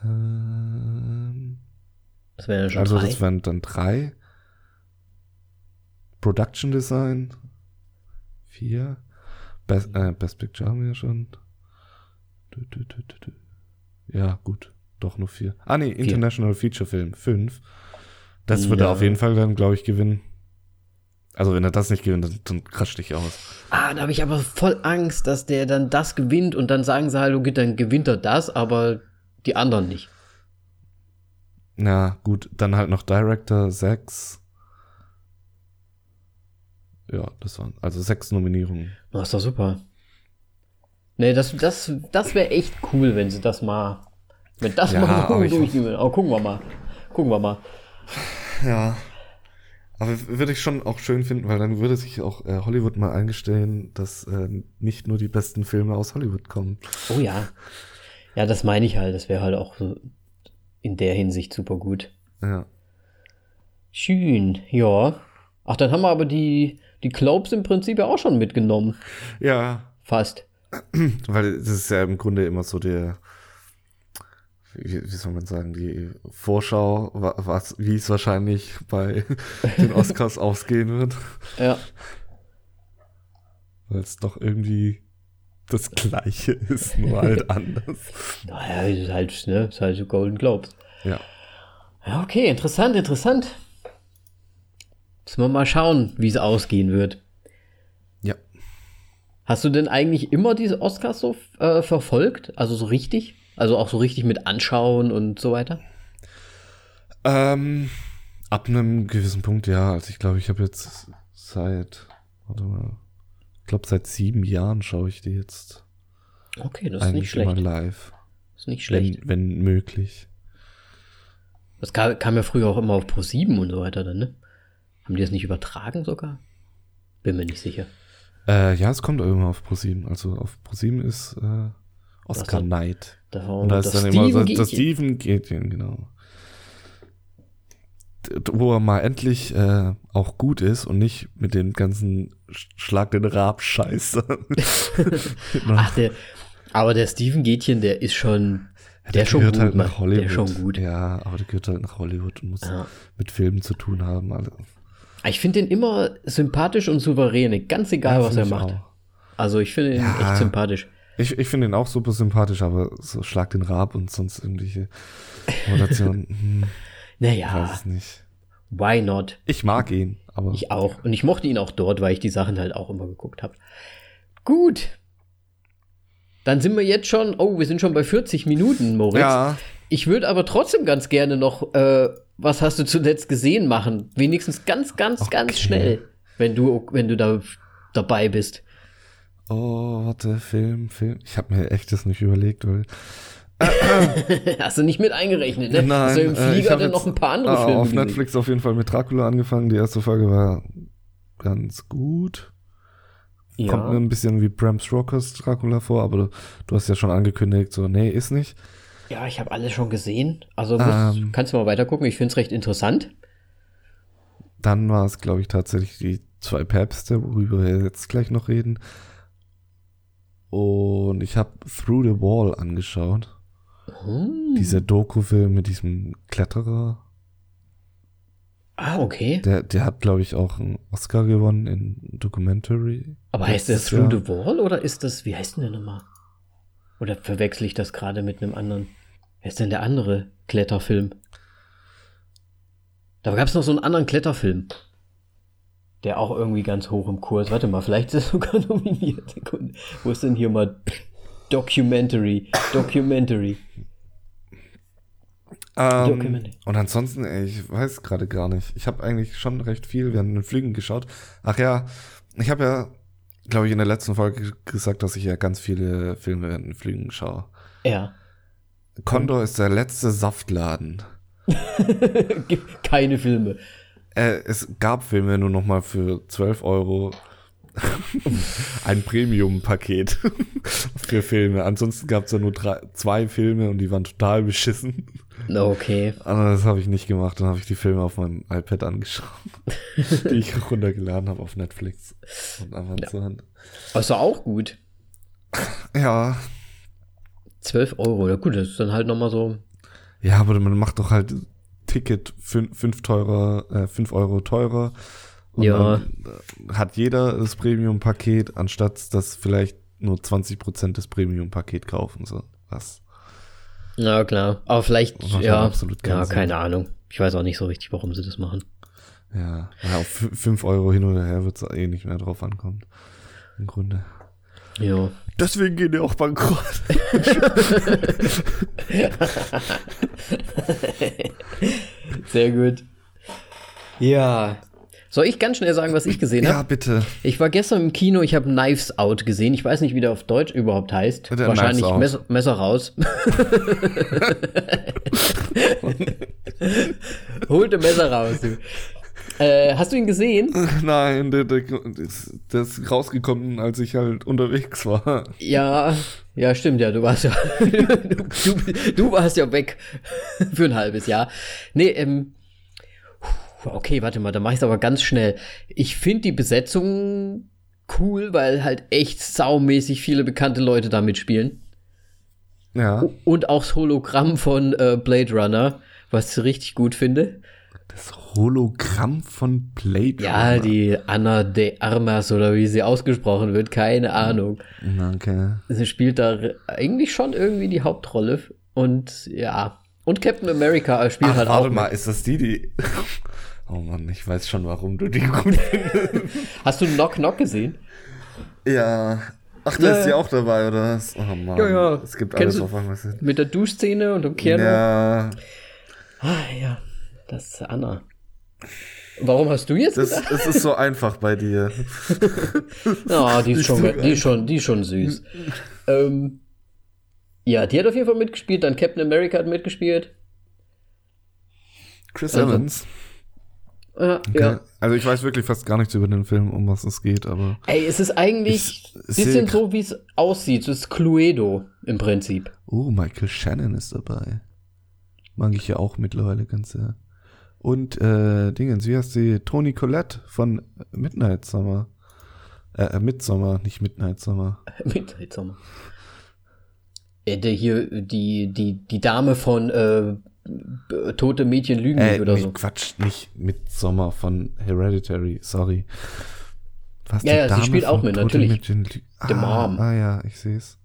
Ähm, das wären schon also drei. das wären dann drei. Production Design. Vier. Best, äh, Best Picture haben wir ja schon. Ja, gut. Doch nur vier. Ah, nee, International vier. Feature Film. Fünf. Das würde ja. er auf jeden Fall dann, glaube ich, gewinnen. Also, wenn er das nicht gewinnt, dann, dann krascht dich aus. Ah, da habe ich aber voll Angst, dass der dann das gewinnt und dann sagen sie halt, okay, dann gewinnt er das, aber die anderen nicht. Na, gut, dann halt noch Director 6. Ja, das waren also sechs Nominierungen. Das ist doch super. Nee, das, das, das wäre echt cool, wenn sie das mal. Wenn das ja, mal aber durchnehmen. Aber gucken wir mal. Gucken wir mal. Ja. Aber würde ich schon auch schön finden, weil dann würde sich auch äh, Hollywood mal eingestehen, dass äh, nicht nur die besten Filme aus Hollywood kommen. Oh ja. Ja, das meine ich halt. Das wäre halt auch so in der Hinsicht super gut. Ja. Schön, ja. Ach, dann haben wir aber die, die Globes im Prinzip ja auch schon mitgenommen. Ja. Fast. Weil das ist ja im Grunde immer so der, wie, wie soll man sagen, die Vorschau, was, wie es wahrscheinlich bei den Oscars ausgehen wird. Ja. Weil es doch irgendwie das Gleiche ist, nur halt anders. Naja, ist halt, ne, ist halt so Golden Globes. Ja. Ja, okay, interessant, interessant. Müssen wir mal schauen, wie es ausgehen wird. Ja. Hast du denn eigentlich immer diese Oscars so äh, verfolgt? Also so richtig? Also auch so richtig mit anschauen und so weiter? Ähm, ab einem gewissen Punkt, ja. Also ich glaube, ich habe jetzt seit, warte mal, ich glaube seit sieben Jahren schaue ich die jetzt. Okay, das ist nicht schlecht. Live. Das ist nicht schlecht. Wenn, wenn möglich. Das kam, kam, ja früher auch immer auf Pro 7 und so weiter dann, ne? Haben die das nicht übertragen sogar? Bin mir nicht sicher. Äh, ja, es kommt immer auf Pro 7. Also auf Pro 7 ist äh, Oscar Night. Da und da ist dann Steven immer so, das Steven Gätchen, genau. Wo er mal endlich äh, auch gut ist und nicht mit dem ganzen Schlag den Rab-Scheiß. Ach, der, aber der Steven Gätchen, der ist schon, der, der schon gut, halt nach Hollywood. Der ist schon gut. Ja, aber der gehört halt nach Hollywood und muss ja. mit Filmen zu tun haben. Also. Ich finde den immer sympathisch und souverän, ganz egal, ja, was er macht. Auch. Also ich finde ihn ja, echt sympathisch. Ich, ich finde ihn auch super sympathisch, aber so Schlag den Rab und sonst irgendwelche Moderationen. hm, naja. Weiß es nicht. Why not? Ich mag ihn, aber. Ich auch. Und ich mochte ihn auch dort, weil ich die Sachen halt auch immer geguckt habe. Gut. Dann sind wir jetzt schon, oh, wir sind schon bei 40 Minuten, Moritz. Ja. Ich würde aber trotzdem ganz gerne noch, äh, was hast du zuletzt gesehen machen? Wenigstens ganz, ganz, okay. ganz schnell, wenn du, wenn du da dabei bist. Oh, warte, Film, Film. Ich habe mir echt das nicht überlegt, weil. Hast du nicht mit eingerechnet, ne? Nein, Hast du im äh, Flieger dann noch ein paar andere ah, Filme Auf Netflix auf jeden Fall mit Dracula angefangen. Die erste Folge war ganz gut. Ja. Kommt mir ein bisschen wie Bram Stokers Dracula vor, aber du, du, hast ja schon angekündigt, so, nee, ist nicht. Ja, ich habe alles schon gesehen. Also musst, ähm, kannst du mal weiter gucken. Ich finde es recht interessant. Dann war es, glaube ich, tatsächlich die zwei Päpste, worüber wir jetzt gleich noch reden. Und ich habe Through the Wall angeschaut. Hm. Dieser Doku-Film mit diesem Kletterer. Ah, okay. Der, der hat, glaube ich, auch einen Oscar gewonnen in Documentary. Aber heißt der Through Jahr. the Wall oder ist das, wie heißt denn der nochmal? Oder verwechsel ich das gerade mit einem anderen? Wer ist denn der andere Kletterfilm? Da gab es noch so einen anderen Kletterfilm. Der auch irgendwie ganz hoch im Kurs. Warte mal, vielleicht ist er sogar nominiert. Wo ist denn hier mal Documentary? Documentary. Ähm, Documentary. und ansonsten, ey, ich weiß gerade gar nicht. Ich habe eigentlich schon recht viel während den Flügen geschaut. Ach ja, ich habe ja, glaube ich, in der letzten Folge gesagt, dass ich ja ganz viele Filme während den Flügen schaue. Ja. Condor ist der letzte Saftladen. Keine Filme. Äh, es gab Filme nur noch mal für 12 Euro. Ein Premium-Paket für Filme. Ansonsten gab es ja nur drei, zwei Filme und die waren total beschissen. Okay. Aber das habe ich nicht gemacht. Dann habe ich die Filme auf meinem iPad angeschaut, die ich runtergeladen habe auf Netflix und einfach Ja. zur Hand. Also auch gut. Ja, 12 Euro. Ja gut, das ist dann halt nochmal so. ja, aber man macht doch halt Ticket 5 teurer, äh, fünf Euro teurer. Und Ja. äh, hat jeder das Premium-Paket, anstatt dass vielleicht nur 20% des Premium-Paket kaufen. So, was? Na klar. Aber vielleicht, Macht halt ja. absolut ja, Sinn. keine Ahnung. Ich weiß auch nicht so richtig, warum sie das machen. Ja, ja auf 5 Euro hin oder her wird es eh nicht mehr drauf ankommen. Im Grunde. Ja. Deswegen gehen die auch bankrott. Sehr gut. Ja. Soll ich ganz schnell sagen, was ich gesehen Ja, habe? bitte. Ich war gestern im Kino, ich habe Knives Out gesehen. Ich weiß nicht, wie der auf Deutsch überhaupt heißt. Der Wahrscheinlich. Messer, Messer raus. Holte Messer raus. Du. Äh, hast du ihn gesehen? Nein, der, der, das, das ist rausgekommen, als ich halt unterwegs war. Ja, ja, stimmt, ja, du warst ja, du, du, du warst ja weg für ein halbes Jahr. Nee, ähm, okay, warte mal, da mach ich's aber ganz schnell. Ich finde die Besetzung cool, weil halt echt saumäßig viele bekannte Leute da mitspielen. Ja. Und auch das Hologramm von äh, Blade Runner, was ich richtig gut finde. Das Hologramm von Blade Ja, die Anna de Armas oder wie sie ausgesprochen wird, keine Ahnung. Okay. Sie spielt da eigentlich schon irgendwie die Hauptrolle. Und ja. Und Captain America spielt Ach, halt warte auch. mal, Mit. ist das die, die. Oh Mann, ich weiß schon, warum du die gut findest. Hast du Knock Knock gesehen? ja. Ach, da Ja, ist sie auch dabei, oder? Oh Mann. Ja, ja. Es gibt Kennst alles auf einmal. Mit der Duschszene und dem Keanu. Ja, Ah, ja. Das ist Anna. Warum hast du jetzt das, es ist so einfach bei dir. Ah, die ist, schon, die, ist schon, die ist schon süß. ähm, ja, die hat auf jeden Fall mitgespielt. Dann Captain America hat mitgespielt. Chris Also, Evans. Ja, Okay. ja. Also ich weiß wirklich fast gar nichts über den Film, um was es geht, aber. Ey, es ist eigentlich Ich ein bisschen so, wie es aussieht. Es ist Cluedo im Prinzip. Oh, Michael Shannon ist dabei. Mag ich ja auch mittlerweile ganz sehr. Und äh, Dingens, wie heißt sie? Toni Collette von Midnight Summer. Äh, äh, Midsommer, nicht Midnight Summer. Midnight Summer. Äh, der hier, die, die, die Dame von äh, Tote Mädchen lügen Äh, nicht oder nee, so. Quatsch, nicht Midsommer von Hereditary, sorry. Was, Ja, ja, sie Dame spielt auch mit, natürlich. Mädchen Lü- The ah, Mom. Ah ja, ich sehe es.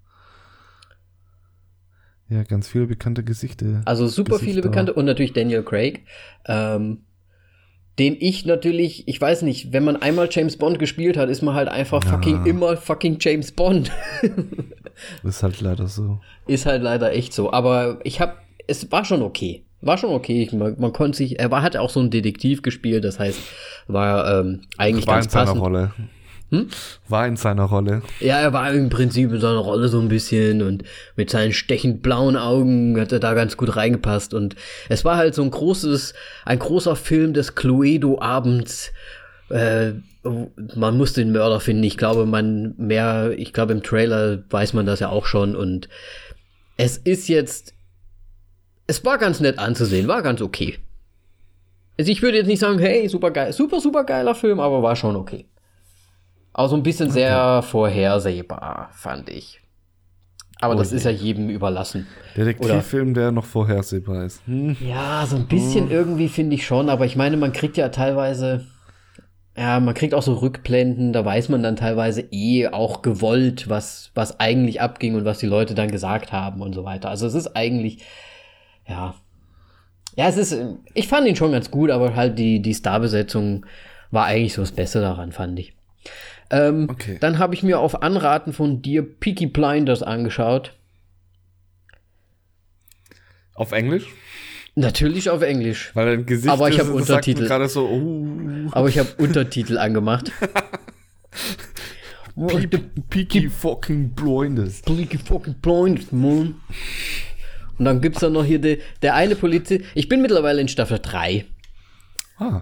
Ja, ganz viele bekannte Gesichter. Also super viele Gesichter. Bekannte und natürlich Daniel Craig. Ähm, den ich natürlich, ich weiß nicht, wenn man einmal James Bond gespielt hat, ist man halt einfach Ja. fucking immer fucking James Bond. Ist halt leider so. ist halt leider echt so. Aber ich hab, es war schon okay. War schon okay. Ich, man, man konnte sich, er war, hat auch so ein Detektiv gespielt, das heißt, war ähm, eigentlich War ganz in passend. Rolle. Hm? War in seiner Rolle. Ja, er war im Prinzip in seiner Rolle so ein bisschen und mit seinen stechend blauen Augen hat er da ganz gut reingepasst. Und es war halt so ein großes, ein großer Film des Cluedo-Abends. Äh, man muss den Mörder finden. Ich glaube, man mehr, ich glaube, im Trailer weiß man das ja auch schon. Und es ist jetzt, es war ganz nett anzusehen, war ganz okay. Also ich würde jetzt nicht sagen, hey, super geil, super, super geiler Film, aber war schon okay. Auch so ein bisschen sehr vorhersehbar, fand ich. Aber Oh das je. ist ja jedem überlassen. Detektivfilm, der noch vorhersehbar ist. Hm. Ja, so ein bisschen irgendwie finde ich schon, aber ich meine, man kriegt ja teilweise, ja, man kriegt auch so Rückblenden, da weiß man dann teilweise eh auch gewollt, was, was eigentlich abging und was die Leute dann gesagt haben und so weiter. Also es ist eigentlich, ja. Ja, es ist, ich fand ihn schon ganz gut, aber halt die, die Starbesetzung war eigentlich so das Beste daran, fand ich. Ähm, Okay. Dann habe ich mir auf Anraten von dir Peaky Blinders angeschaut. Auf Englisch? Natürlich auf Englisch. Weil dein Gesicht Aber ich ist- hab das sagt Untertitel. gerade so, uh, Aber ich habe Untertitel angemacht. Pe Peaky fucking Blinders. Peaky fucking Blinders, man. Und dann gibt's dann noch hier de, der eine Polizist. Ich bin mittlerweile in Staffel 3. Ah,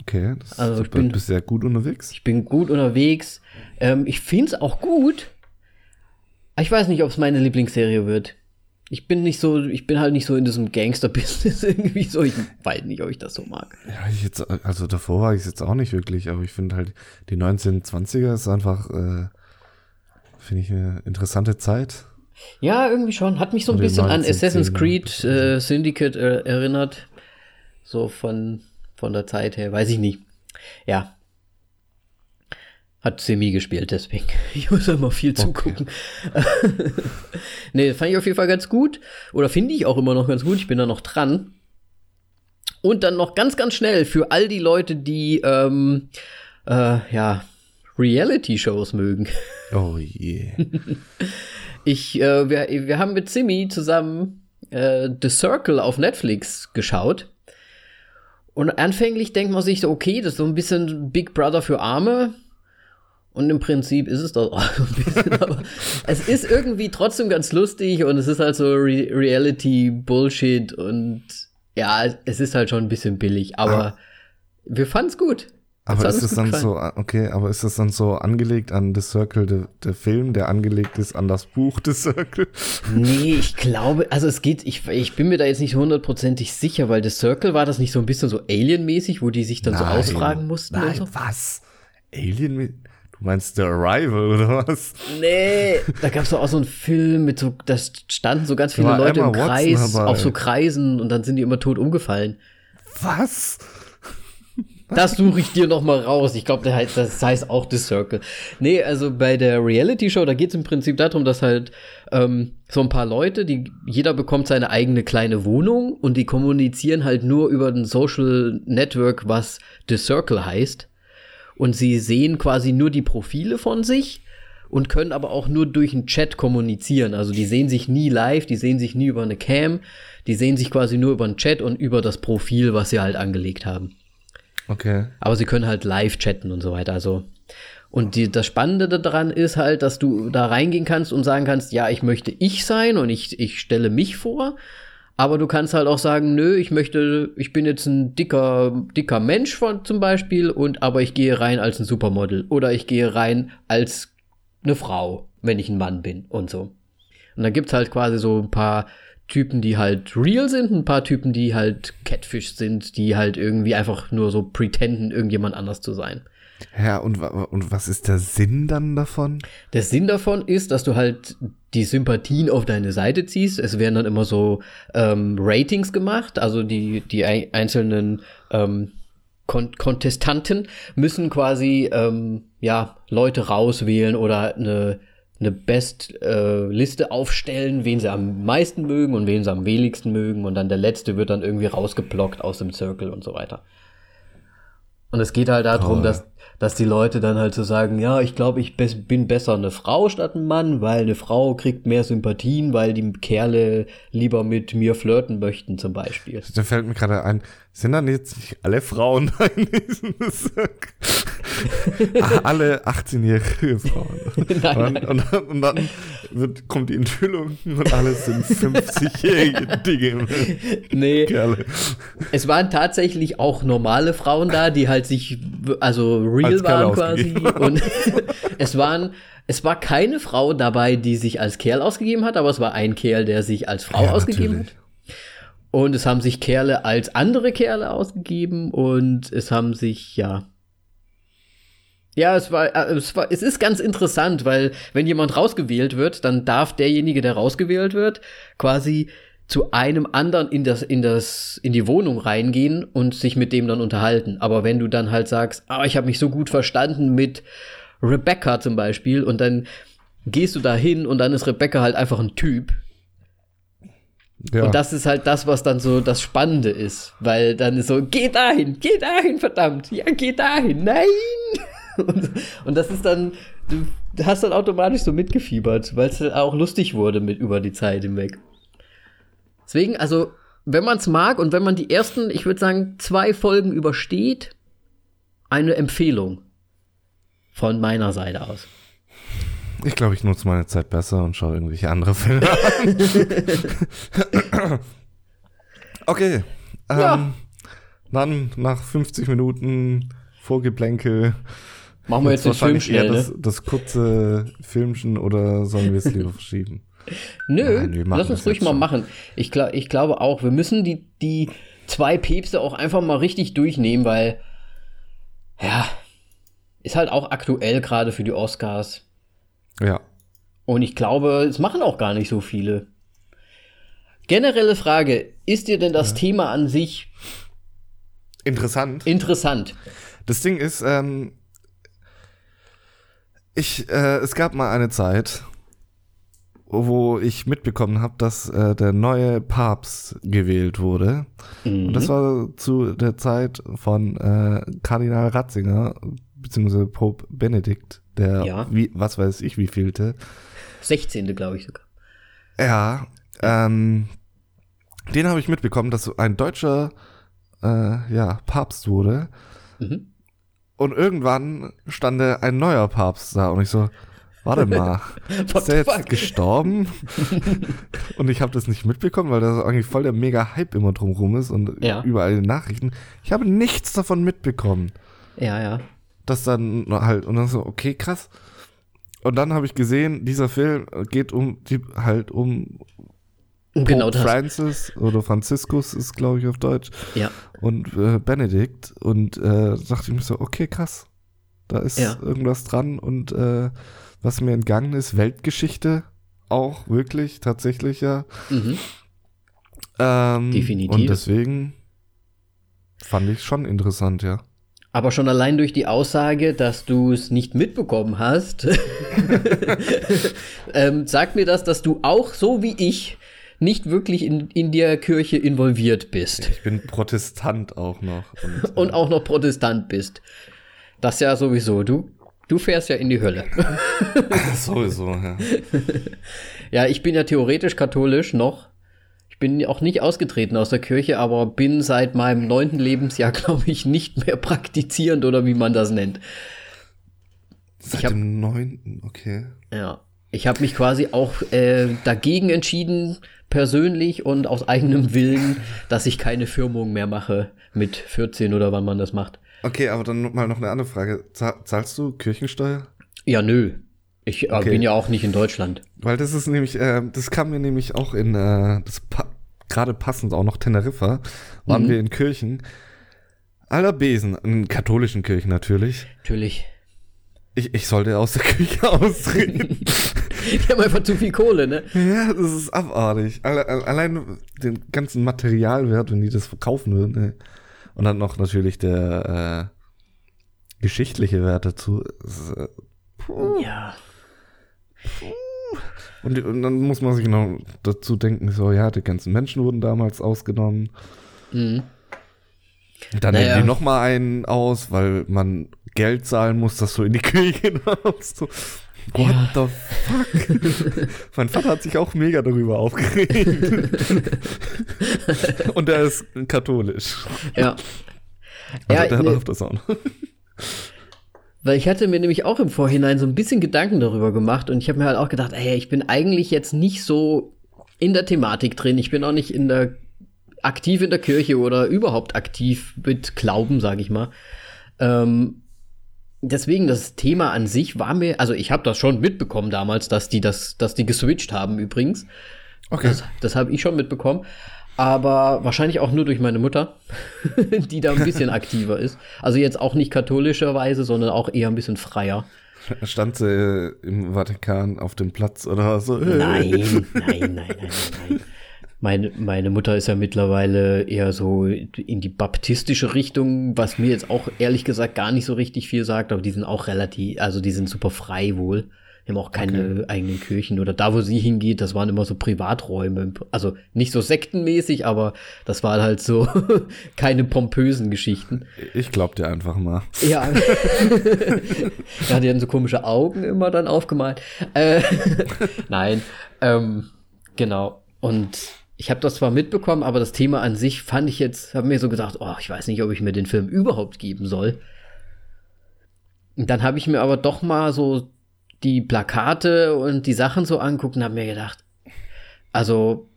okay. Das Also ich bin- bin bisher gut unterwegs. Ich bin gut unterwegs. Ähm, ich find's auch gut. Ich weiß nicht, ob es meine Lieblingsserie wird. Ich bin nicht so, ich bin halt nicht so in diesem Gangster-Business irgendwie so. Ich weiß nicht, ob ich das so mag. Ja, ich jetzt, also davor war ich es jetzt auch nicht wirklich, aber ich finde halt, die 1920er ist einfach, äh, finde ich eine interessante Zeit. Ja, irgendwie schon. Hat mich so ein bisschen an 1910er, Assassin's Creed äh, Syndicate äh, erinnert. So von, von der Zeit her, weiß ich nicht. Ja. Hat Semi gespielt, deswegen. Ich muss immer viel zugucken. nee, fand ich auf jeden Fall ganz gut. Oder finde ich auch immer noch ganz gut. Ich bin da noch dran. Und dann noch ganz, ganz schnell für all die Leute, die, ähm, äh, ja, Reality-Shows mögen. Oh je. Ich, äh, wir, wir haben mit Simi zusammen äh, The Circle auf Netflix geschaut. Und anfänglich denkt man sich so, okay, das ist so ein bisschen Big Brother für Arme. Und im Prinzip ist es doch auch so ein bisschen, aber es ist irgendwie trotzdem ganz lustig und es ist halt so Re Reality-Bullshit und ja, es ist halt schon ein bisschen billig, aber wir fanden's gut. Aber ist es gut dann gefallen. so, okay, aber ist es dann so angelegt an The Circle, der, der Film, der angelegt ist an das Buch The Circle? Nee, ich glaube, also es geht, ich, ich bin mir da jetzt nicht hundertprozentig sicher, weil The Circle war das nicht so ein bisschen so Alien-mäßig, wo die sich dann so Nein. ausfragen mussten Nein, so? was? Alien mit, du meinst The Arrival oder was? Nee, da gab es doch auch so einen Film mit so, da standen so ganz viele Leute im Emma Watson Kreis, dabei. auf so Kreisen und dann sind die immer tot umgefallen. Was? Das suche ich dir noch mal raus. Ich glaube, das heißt auch The Circle. Nee, also bei der Reality-Show, da geht es im Prinzip darum, dass halt ähm, so ein paar Leute, die jeder bekommt seine eigene kleine Wohnung und die kommunizieren halt nur über ein Social Network, was The Circle heißt. Und sie sehen quasi nur die Profile von sich und können aber auch nur durch einen Chat kommunizieren. Also die sehen sich nie live, die sehen sich nie über eine Cam, die sehen sich quasi nur über einen Chat und über das Profil, was sie halt angelegt haben. Okay. Aber sie können halt live chatten und so weiter. Also. Und die, das Spannende daran ist halt, dass du da reingehen kannst und sagen kannst, ja, ich möchte ich sein und ich, ich stelle mich vor. Aber du kannst halt auch sagen, nö, ich möchte, ich bin jetzt ein dicker, dicker Mensch von, zum Beispiel, und aber ich gehe rein als ein Supermodel. Oder ich gehe rein als eine Frau, wenn ich ein Mann bin und so. Und dann gibt's halt quasi so ein paar Typen, die halt real sind, ein paar Typen, die halt Catfish sind, die halt irgendwie einfach nur so pretenden, irgendjemand anders zu sein. Ja, und, und was ist der Sinn dann davon? Der Sinn davon ist, dass du halt die Sympathien auf deine Seite ziehst. Es werden dann immer so ähm, Ratings gemacht, also die, die ei- einzelnen ähm, Kon Kontestanten müssen quasi ähm, ja Leute rauswählen oder eine eine Best-Liste äh, aufstellen, wen sie am meisten mögen und wen sie am wenigsten mögen und dann der letzte wird dann irgendwie rausgeblockt aus dem Circle und so weiter. Und es geht halt darum, Toll. dass, dass die Leute dann halt so sagen, ja, ich glaube, ich bes- bin besser eine Frau statt ein Mann, weil eine Frau kriegt mehr Sympathien, weil die Kerle lieber mit mir flirten möchten zum Beispiel. Da fällt mir gerade ein, sind dann jetzt nicht alle Frauen da in diesem Sack? Ah, alle 18-jährige Frauen. Nein, und, und, dann- und dann wird, kommt die Enthüllung und alles sind 50-jährige Dinge. Nee, Kerle. es waren tatsächlich auch normale Frauen da, die halt sich, also real waren quasi. Und es waren, es war keine Frau dabei, die sich als Kerl ausgegeben hat, aber es war ein Kerl, der sich als Frau Ja, ausgegeben natürlich. hat. Und es haben sich Kerle als andere Kerle ausgegeben und es haben sich, ja. Ja, es war, äh, es war, es ist ganz interessant, weil wenn jemand rausgewählt wird, dann darf derjenige, der rausgewählt wird, quasi zu einem anderen in das, in das, in die Wohnung reingehen und sich mit dem dann unterhalten. Aber wenn du dann halt sagst, ah, ich habe mich so gut verstanden mit Rebecca zum Beispiel und dann gehst du da hin und dann ist Rebecca halt einfach ein Typ, Ja. Und das ist halt das, was dann so das Spannende ist. Weil dann ist so, geh dahin, geh dahin, verdammt, ja, geh dahin, nein! Und, und das ist dann, du hast dann automatisch so mitgefiebert, weil es halt auch lustig wurde mit über die Zeit hinweg. Deswegen, also, wenn man es mag und wenn man die ersten, ich würde sagen, zwei Folgen übersteht, eine Empfehlung von meiner Seite aus. Ich glaube, ich nutze meine Zeit besser und schaue irgendwelche andere Filme an. okay. Ähm, ja. Dann nach 50 Minuten Vorgeplänkel. Machen wir jetzt den Film schnell, ne? das, das kurze Filmchen oder sollen wir es lieber verschieben? Nö, Nein, lass uns ruhig mal schon. machen. Ich, glaub, ich glaube auch, wir müssen die, die zwei Päpste auch einfach mal richtig durchnehmen, weil, ja, ist halt auch aktuell gerade für die Oscars. Ja. Und ich glaube, es machen auch gar nicht so viele. Generelle Frage, ist dir denn das ja. Thema an sich interessant? Interessant. Das Ding ist, ähm, ich, äh, es gab mal eine Zeit, wo ich mitbekommen habe, dass äh, der neue Papst gewählt wurde. Mhm. Und das war zu der Zeit von äh, Kardinal Ratzinger, beziehungsweise Pope Benedikt der, ja. wie, was weiß ich, wie vielte. 16. glaube ich sogar. Ja, ähm, den habe ich mitbekommen, dass ein deutscher äh, ja, Papst wurde. Mhm. Und irgendwann stand ein neuer Papst da und ich so, warte mal, ist der jetzt gestorben? und ich habe das nicht mitbekommen, weil da eigentlich voll der mega Hype immer drumherum ist und ja. überall in den Nachrichten. Ich habe nichts davon mitbekommen. Ja, ja das dann halt, und dann so, okay, krass. Und dann habe ich gesehen, dieser Film geht um die halt um genau Pope Francis oder Franziskus ist, glaube ich, auf Deutsch. Ja. Und äh, Benedikt. Und äh, dachte ich mir so, okay, krass. Da ist ja. irgendwas dran. Und äh, was mir entgangen ist, Weltgeschichte auch wirklich, tatsächlich, ja. Mhm. Ähm, Definitiv. Und deswegen fand ich schon interessant, ja. Aber schon allein durch die Aussage, dass du es nicht mitbekommen hast, ähm, sagt mir das, dass du auch so wie ich nicht wirklich in, in der Kirche involviert bist. Ich bin Protestant auch noch. Und, und auch noch Protestant bist. Das ja sowieso. Du, du fährst ja in die Hölle. sowieso, ja. ja, ich bin ja theoretisch katholisch noch bin auch nicht ausgetreten aus der Kirche, aber bin seit meinem neunten Lebensjahr, glaube ich, nicht mehr praktizierend oder wie man das nennt. Seit hab, dem neunten, okay. Ja. Ich habe mich quasi auch äh, dagegen entschieden, persönlich und aus eigenem Willen, dass ich keine Firmung mehr mache mit 14 oder wann man das macht. Okay, aber dann mal noch eine andere Frage. Zahlst du Kirchensteuer? Ja, nö. Ich äh, okay. bin ja auch nicht in Deutschland. Weil das ist nämlich, äh, das kam mir nämlich auch in, äh, das gerade passend auch noch Teneriffa, waren mhm. wir in Kirchen. Aller Besen, in katholischen Kirchen natürlich. Natürlich. Ich, ich sollte aus der Küche austreten. Die haben einfach zu viel Kohle, ne? Ja, das ist abartig. Alle, allein den ganzen Materialwert, wenn die das verkaufen würden. Ne? Und dann noch natürlich der äh, geschichtliche Wert dazu. Äh, ja. Und, und, dann muss man sich noch dazu denken, so, ja, die ganzen Menschen wurden damals ausgenommen. Mhm. Dann naja. nehmen die nochmal einen aus, weil man Geld zahlen muss, dass du in die Kirche darfst. So, what ja. the fuck? mein Vater hat sich auch mega darüber aufgeregt. Und er ist katholisch. Ja. Also ja, der ne, darf das auch noch. Weil ich hatte mir nämlich auch im Vorhinein so ein bisschen Gedanken darüber gemacht und ich habe mir halt auch gedacht, ey, ich bin eigentlich jetzt nicht so in der Thematik drin. Ich bin auch nicht in der aktiv in der Kirche oder überhaupt aktiv mit Glauben, sage ich mal. Ähm, deswegen das Thema an sich war mir, also ich habe das schon mitbekommen damals, dass die das, dass die geswitcht haben übrigens. Okay. Das, das habe ich schon mitbekommen aber wahrscheinlich auch nur durch meine Mutter, die da ein bisschen aktiver ist. Also jetzt auch nicht katholischerweise, sondern auch eher ein bisschen freier. Stand sie im Vatikan auf dem Platz oder so? Nein, nein, nein, nein, nein, nein. Meine, meine Mutter ist ja mittlerweile eher so in die baptistische Richtung, was mir jetzt auch ehrlich gesagt gar nicht so richtig viel sagt, aber die sind auch relativ, also die sind super frei wohl. Die haben auch keine okay. eigenen Kirchen. Oder da, wo sie hingeht, das waren immer so Privaträume. Also nicht so sektenmäßig, aber das waren halt so keine pompösen Geschichten. Ich glaub dir einfach mal. Ja. ja, die haben so komische Augen immer dann aufgemalt. Äh, Nein. Ähm, genau. Und ich habe das zwar mitbekommen, aber das Thema an sich fand ich jetzt, habe mir so gedacht, oh, ich weiß nicht, ob ich mir den Film überhaupt geben soll. Und dann habe ich mir aber doch mal so die Plakate und die Sachen so angucken und habe mir gedacht, also,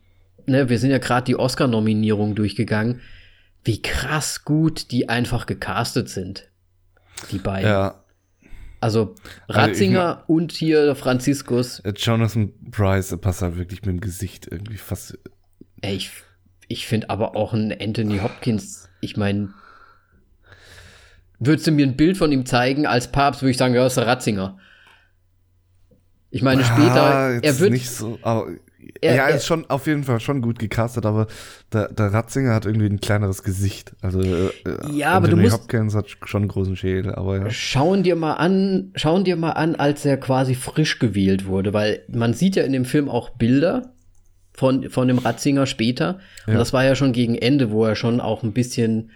ne, wir sind ja gerade die Oscar-Nominierung durchgegangen, wie krass gut die einfach gecastet sind. Die beiden. Ja. Also Ratzinger also und hier Franziskus. Jonathan Price passt halt wirklich mit dem Gesicht irgendwie fast. Ey, ich, ich finde aber auch ein Anthony Hopkins, ich meine, würdest du mir ein Bild von ihm zeigen als Papst, würde ich sagen, ja, ist der Ratzinger. Ich meine, später, ah, er wird. Nicht so, aber, er, ja, er ist schon auf jeden Fall schon gut gecastet, aber der, der Ratzinger hat irgendwie ein kleineres Gesicht. Also äh, ja, aber du musst Hopkins hat schon einen großen Schädel, aber ja. Schauen dir mal an, schauen dir mal an, als er quasi frisch gewählt wurde, weil man sieht ja in dem Film auch Bilder von, von dem Ratzinger später. Und ja. das war ja schon gegen Ende, wo er schon auch ein bisschen,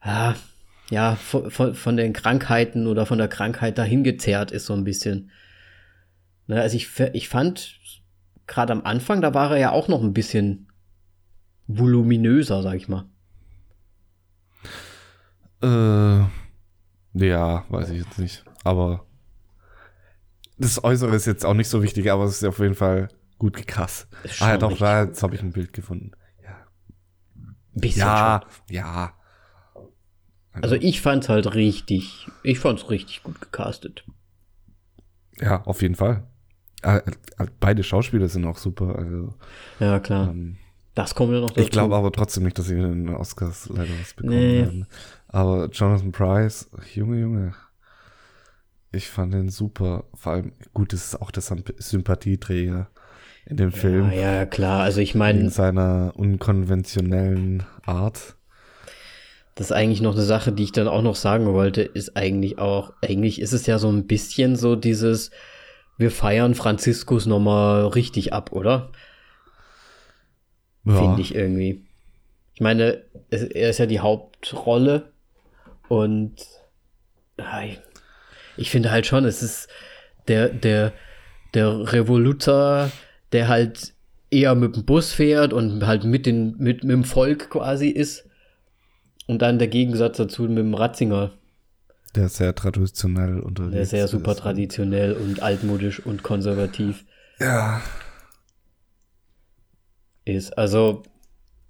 ah, ja, von, von, von den Krankheiten oder von der Krankheit dahin gezerrt ist, so ein bisschen. Ne, also ich, ich fand, gerade am Anfang, da war er ja auch noch ein bisschen voluminöser, sag ich mal. Äh, ja, weiß ich jetzt nicht. Aber das Äußere ist jetzt auch nicht so wichtig, aber es ist auf jeden Fall gut gecast. Ah ja, doch, da, jetzt habe ich ein Bild gefunden. Ja. Bisschen ja, schon. ja. Also, also ich fand's halt richtig, ich fand's richtig gut gecastet. Ja, auf jeden Fall. Äh, äh, beide Schauspieler sind auch super. Also, ja, klar. Ähm, das kommt ja noch dazu. Ich glaube aber trotzdem nicht, dass sie in den Oscars leider was bekommen nee. werden. Aber Jonathan Price, Junge, Junge. Ich fand den super. Vor allem, gut, das ist auch der Sympathieträger in dem Film. Ja, ja, klar. Also ich meine. In seiner unkonventionellen Art. Das ist eigentlich noch eine Sache, die ich dann auch noch sagen wollte, ist eigentlich auch, eigentlich ist es ja so ein bisschen so dieses, wir feiern Franziskus nochmal richtig ab, oder? Ja. Finde ich irgendwie. Ich meine, er ist ja die Hauptrolle und ich finde halt schon, es ist der, der, der Revoluzer, der halt eher mit dem Bus fährt und halt mit, den, mit, mit dem Volk quasi ist. Und dann der Gegensatz dazu mit dem Ratzinger, der sehr traditionell unterwegs Der sehr super ist. traditionell und altmodisch und konservativ. Ja. Ist. Also,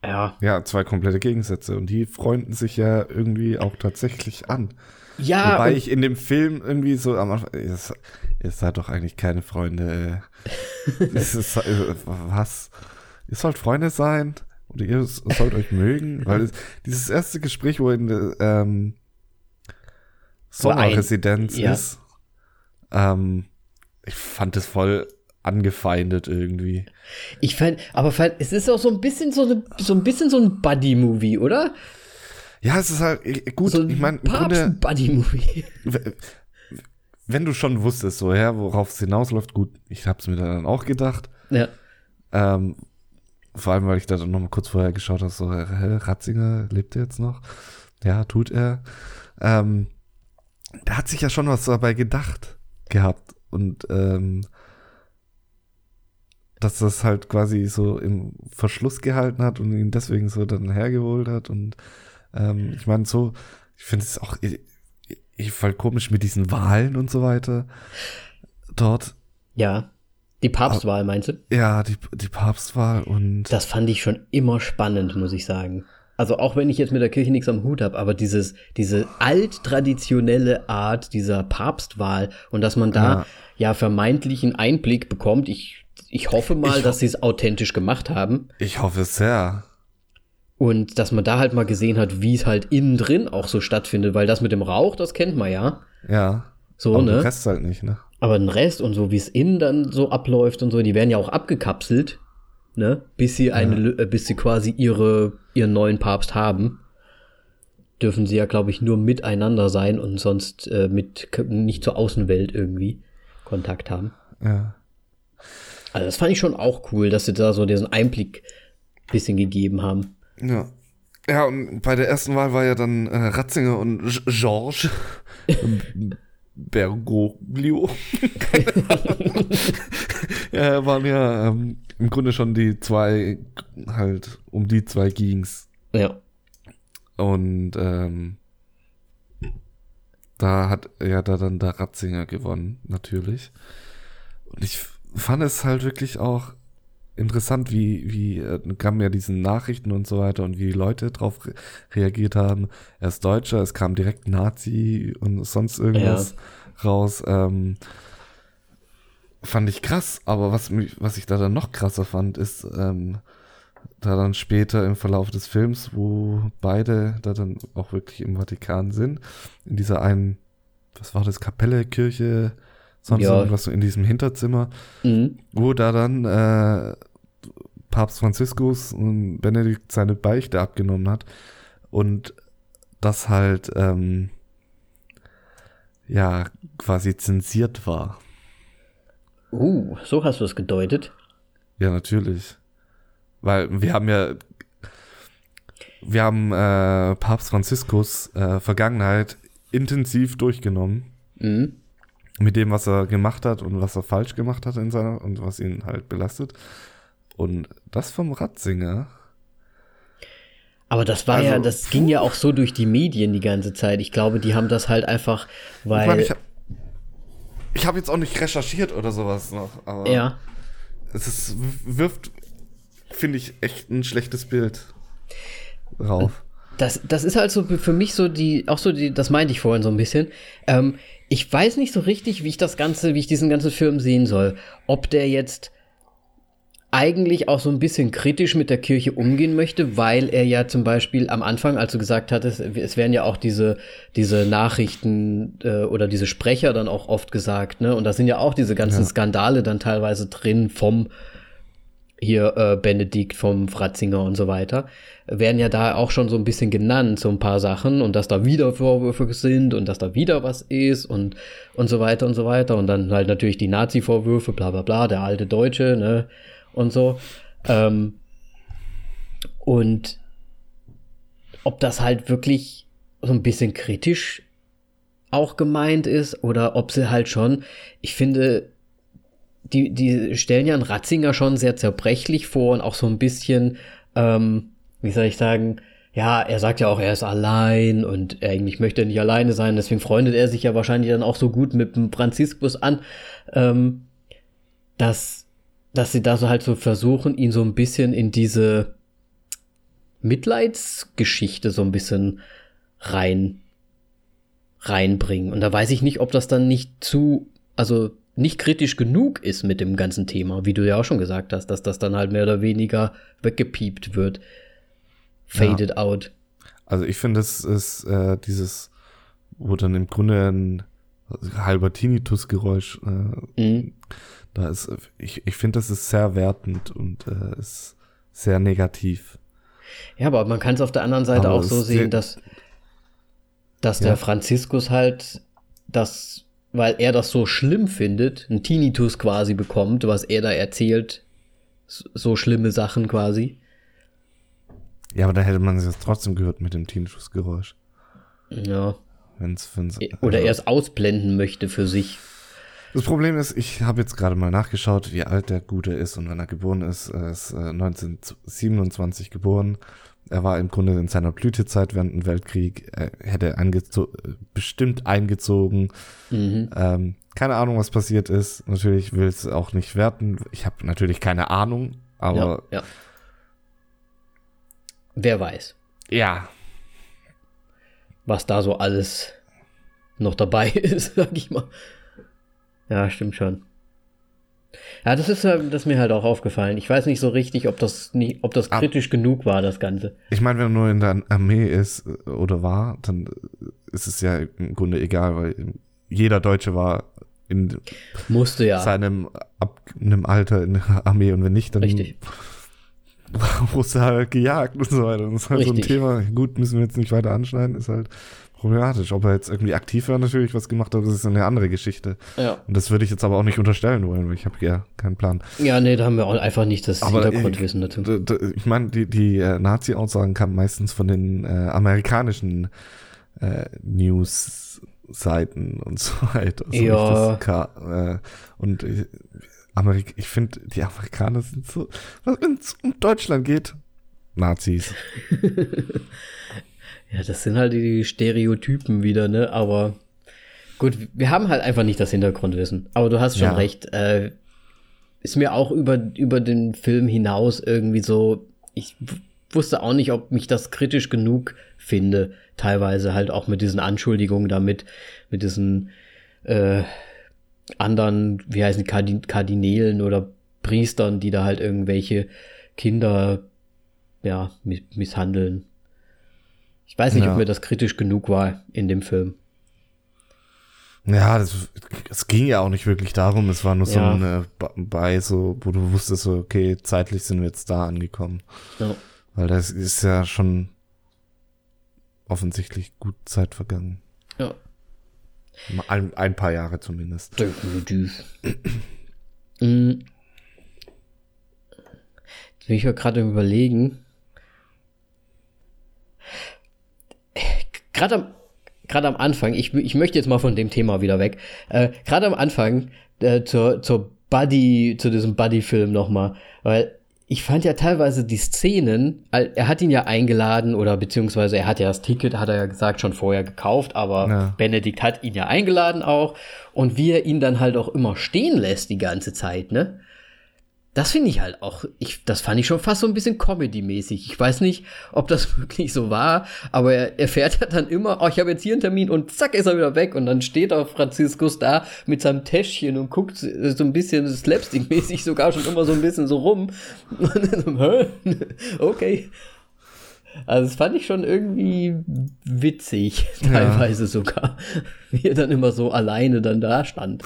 ja. Ja, zwei komplette Gegensätze. Und die freunden sich ja irgendwie auch tatsächlich an. Ja. Wobei ich in dem Film irgendwie so am Anfang. Ihr, seid doch eigentlich keine Freunde. ist, äh, was? Ihr sollt Freunde sein? Oder ihr sollt euch mögen? Weil es, dieses erste Gespräch, wo in ähm, Sommerresidenz ja. ist. Ähm, ich fand es voll angefeindet irgendwie. Ich fand, aber fand, es ist auch so ein bisschen so, eine, so ein bisschen so ein Buddy-Movie, oder? Ja, es ist halt gut. So ein ich meine, Buddy-Movie. Wenn du schon wusstest, so ja, worauf es hinausläuft, gut, ich hab's mir dann auch gedacht. Ja. Ähm, vor allem, weil ich da dann noch mal kurz vorher geschaut habe, so, hä, Ratzinger lebt er jetzt noch? Ja, tut er. Ähm, der hat sich ja schon was dabei gedacht gehabt und ähm, dass das halt quasi so im Verschluss gehalten hat und ihn deswegen so dann hergeholt hat und ähm, ich meine so, ich finde es auch ich, ich voll komisch mit diesen Wahlen und so weiter dort. Ja. Die Papstwahl, meinst du? Ja, die, die Papstwahl und. Das fand ich schon immer spannend, muss ich sagen also auch wenn ich jetzt mit der Kirche nichts am Hut habe, aber dieses, diese alttraditionelle Art dieser Papstwahl und dass man da ja, ja vermeintlichen Einblick bekommt, ich, ich hoffe mal, ich dass sie es authentisch gemacht haben. Ich hoffe es sehr. Und dass man da halt mal gesehen hat, wie es halt innen drin auch so stattfindet, weil das mit dem Rauch, das kennt man ja. Ja. So, aber ne? Den Rest halt nicht, ne? Aber den Rest und so, wie es innen dann so abläuft und so, die werden ja auch abgekapselt ne? Bis sie eine, ja. Äh, bis sie quasi ihre, ihren neuen Papst haben, dürfen sie ja, glaube ich, nur miteinander sein und sonst äh, mit nicht zur Außenwelt irgendwie Kontakt haben. ja. Also das fand ich schon auch cool, dass sie da so diesen Einblick bisschen gegeben haben. Ja. Ja, und bei der ersten Wahl war ja dann äh, Ratzinger und Georges Bergoglio. ja, waren ja ähm, im Grunde schon die zwei, halt um die zwei ging's. Ja. Und ähm, da hat ja da dann der Ratzinger gewonnen, natürlich. Und ich fand es halt wirklich auch interessant, wie, wie äh, kamen ja diesen Nachrichten und so weiter und wie die Leute drauf re reagiert haben. Er ist Deutscher, es kam direkt Nazi und sonst irgendwas ja. raus. Ähm, fand ich krass, aber was, was ich da dann noch krasser fand, ist ähm, da dann später im Verlauf des Films, wo beide da dann auch wirklich im Vatikan sind, in dieser einen, was war das, Kapelle, Kirche, sonst ja. irgendwas so in diesem Hinterzimmer, mhm. wo da dann äh, Papst Franziskus und Benedikt seine Beichte abgenommen hat und das halt ähm, ja quasi zensiert war. Uh, so hast du es gedeutet. Ja, natürlich. Weil wir haben ja wir haben äh, Papst Franziskus äh, Vergangenheit intensiv durchgenommen. Mhm. Mit dem, was er gemacht hat und was er falsch gemacht hat in seiner und was ihn halt belastet. Und das vom Ratzinger. Aber das war also, ja, das ging ja auch so durch die Medien die ganze Zeit. Ich glaube, die haben das halt einfach, weil. Ich, mein, ich habe hab jetzt auch nicht recherchiert oder sowas noch, aber. Ja. Es ist, wirft, finde ich, echt ein schlechtes Bild drauf. Das, das ist halt so für mich so die, auch so die, das meinte ich vorhin so ein bisschen. Ähm, ich weiß nicht so richtig, wie ich das Ganze, wie ich diesen ganzen Film sehen soll. Ob der jetzt eigentlich auch so ein bisschen kritisch mit der Kirche umgehen möchte, weil er ja zum Beispiel am Anfang, als du gesagt hattest, es werden ja auch diese, diese Nachrichten äh, oder diese Sprecher dann auch oft gesagt, ne? Und da sind ja auch diese ganzen ja. Skandale dann teilweise drin vom hier äh, Benedikt vom Fratzinger und so weiter, werden ja da auch schon so ein bisschen genannt, so ein paar Sachen und dass da wieder Vorwürfe sind und dass da wieder was ist und, und so weiter und so weiter und dann halt natürlich die Nazi-Vorwürfe, bla bla bla, der alte Deutsche, ne, und so. Ähm, und ob das halt wirklich so ein bisschen kritisch auch gemeint ist oder ob sie halt schon, ich finde, die, die stellen ja einen Ratzinger schon sehr zerbrechlich vor und auch so ein bisschen, ähm, wie soll ich sagen, ja, er sagt ja auch, er ist allein und eigentlich möchte er nicht alleine sein, deswegen freundet er sich ja wahrscheinlich dann auch so gut mit dem Franziskus an, ähm, dass, dass sie da so halt so versuchen, ihn so ein bisschen in diese Mitleidsgeschichte so ein bisschen rein reinbringen. Und da weiß ich nicht, ob das dann nicht zu, also nicht kritisch genug ist mit dem ganzen Thema, wie du ja auch schon gesagt hast, dass das dann halt mehr oder weniger weggepiept wird. Faded ja. out. Also ich finde, es ist äh, dieses, wo dann im Grunde ein halber Tinnitus-Geräusch, äh, mhm. Da ist, ich, ich finde, das ist sehr wertend und äh, ist sehr negativ. Ja, aber man kann es auf der anderen Seite aber auch so sehen, dass, dass ja. der Franziskus halt das weil er das so schlimm findet, ein Tinnitus quasi bekommt, was er da erzählt, so schlimme Sachen quasi. Ja, aber da hätte man es jetzt trotzdem gehört mit dem Tinnitus-Geräusch. Ja. Wenn's, wenn's, Oder also er es ausblenden möchte für sich. Das Problem ist, ich habe jetzt gerade mal nachgeschaut, wie alt der Gute ist und wenn er geboren ist. Er ist äh, 1927 geboren. Er war im Grunde in seiner Blütezeit während dem Weltkrieg, er hätte eingezo bestimmt eingezogen. Mhm. Ähm, keine Ahnung, was passiert ist. Natürlich will es auch nicht werten. Ich habe natürlich keine Ahnung, aber. Ja, ja. Wer weiß. Ja. Was da so alles noch dabei ist, sag ich mal. Ja, stimmt schon. Ja, das ist, das ist mir halt auch aufgefallen. Ich weiß nicht so richtig, ob das nicht, ob das kritisch Ab genug war, das Ganze. Ich meine, wenn er nur in der Armee ist äh, oder war, dann ist es ja im Grunde egal, weil jeder Deutsche war in Musste ja. seinem ab einem Alter in der Armee und wenn nicht, dann Richtig. musste halt gejagt und so weiter. Das ist halt Richtig. so ein Thema. Gut, müssen wir jetzt nicht weiter anschneiden, ist halt problematisch. Ob er jetzt irgendwie aktiv war, natürlich was gemacht hat, das ist eine andere Geschichte. Ja. Und das würde ich jetzt aber auch nicht unterstellen wollen, weil ich habe ja keinen Plan. Ja, nee, da haben wir auch einfach nicht das Aber Hintergrundwissen dazu. Ich meine, die, die äh, Nazi-Aussagen kamen meistens von den äh, amerikanischen äh, News-Seiten und so weiter. So Ja. das äh, und ich, Amerik ich finde, die Amerikaner sind so, wenn es um Deutschland geht, Nazis. Ja, das sind halt die Stereotypen wieder, ne? Aber gut, wir haben halt einfach nicht das Hintergrundwissen. Aber du hast schon Ja. recht. Äh, ist mir auch über, über den Film hinaus irgendwie so, ich wusste auch nicht, ob mich das kritisch genug finde. Teilweise halt auch mit diesen Anschuldigungen damit, mit diesen äh, anderen, wie heißen Kardin Kardinälen oder Priestern, die da halt irgendwelche Kinder ja, mi- misshandeln. Ich weiß nicht, Ja. ob mir das kritisch genug war in dem Film. Ja, das, es ging ja auch nicht wirklich darum. Es war nur so Ja. eine Ba- bei, so, wo du wusstest, so, okay, zeitlich sind wir jetzt da angekommen. Ja. Weil das ist ja schon offensichtlich gut Zeit vergangen. ja. Ein, ein paar Jahre zumindest. Definitiv. mm. Jetzt bin ich ja gerade Überlegen. Gerade am, gerade am Anfang, ich, ich möchte jetzt mal von dem Thema wieder weg. Äh, gerade am Anfang äh, zur, zur Buddy, zu diesem Buddy-Film nochmal, weil ich fand ja teilweise die Szenen, er hat ihn ja eingeladen oder beziehungsweise er hat ja das Ticket, hat er ja gesagt, schon vorher gekauft, aber Ja. Benedikt hat ihn ja eingeladen auch und wie er ihn dann halt auch immer stehen lässt die ganze Zeit, ne? Das finde ich halt auch, ich, das fand ich schon fast so ein bisschen Comedy-mäßig. Ich weiß nicht, ob das wirklich so war, aber er, er fährt ja dann immer, oh, ich habe jetzt hier einen Termin und zack ist er wieder weg und dann steht auch Franziskus da mit seinem Täschchen und guckt so ein bisschen Slapstick-mäßig sogar schon immer so ein bisschen so rum. Und dann so, hä? okay. Also das fand ich schon irgendwie witzig, teilweise sogar, wie er dann immer so alleine dann da stand.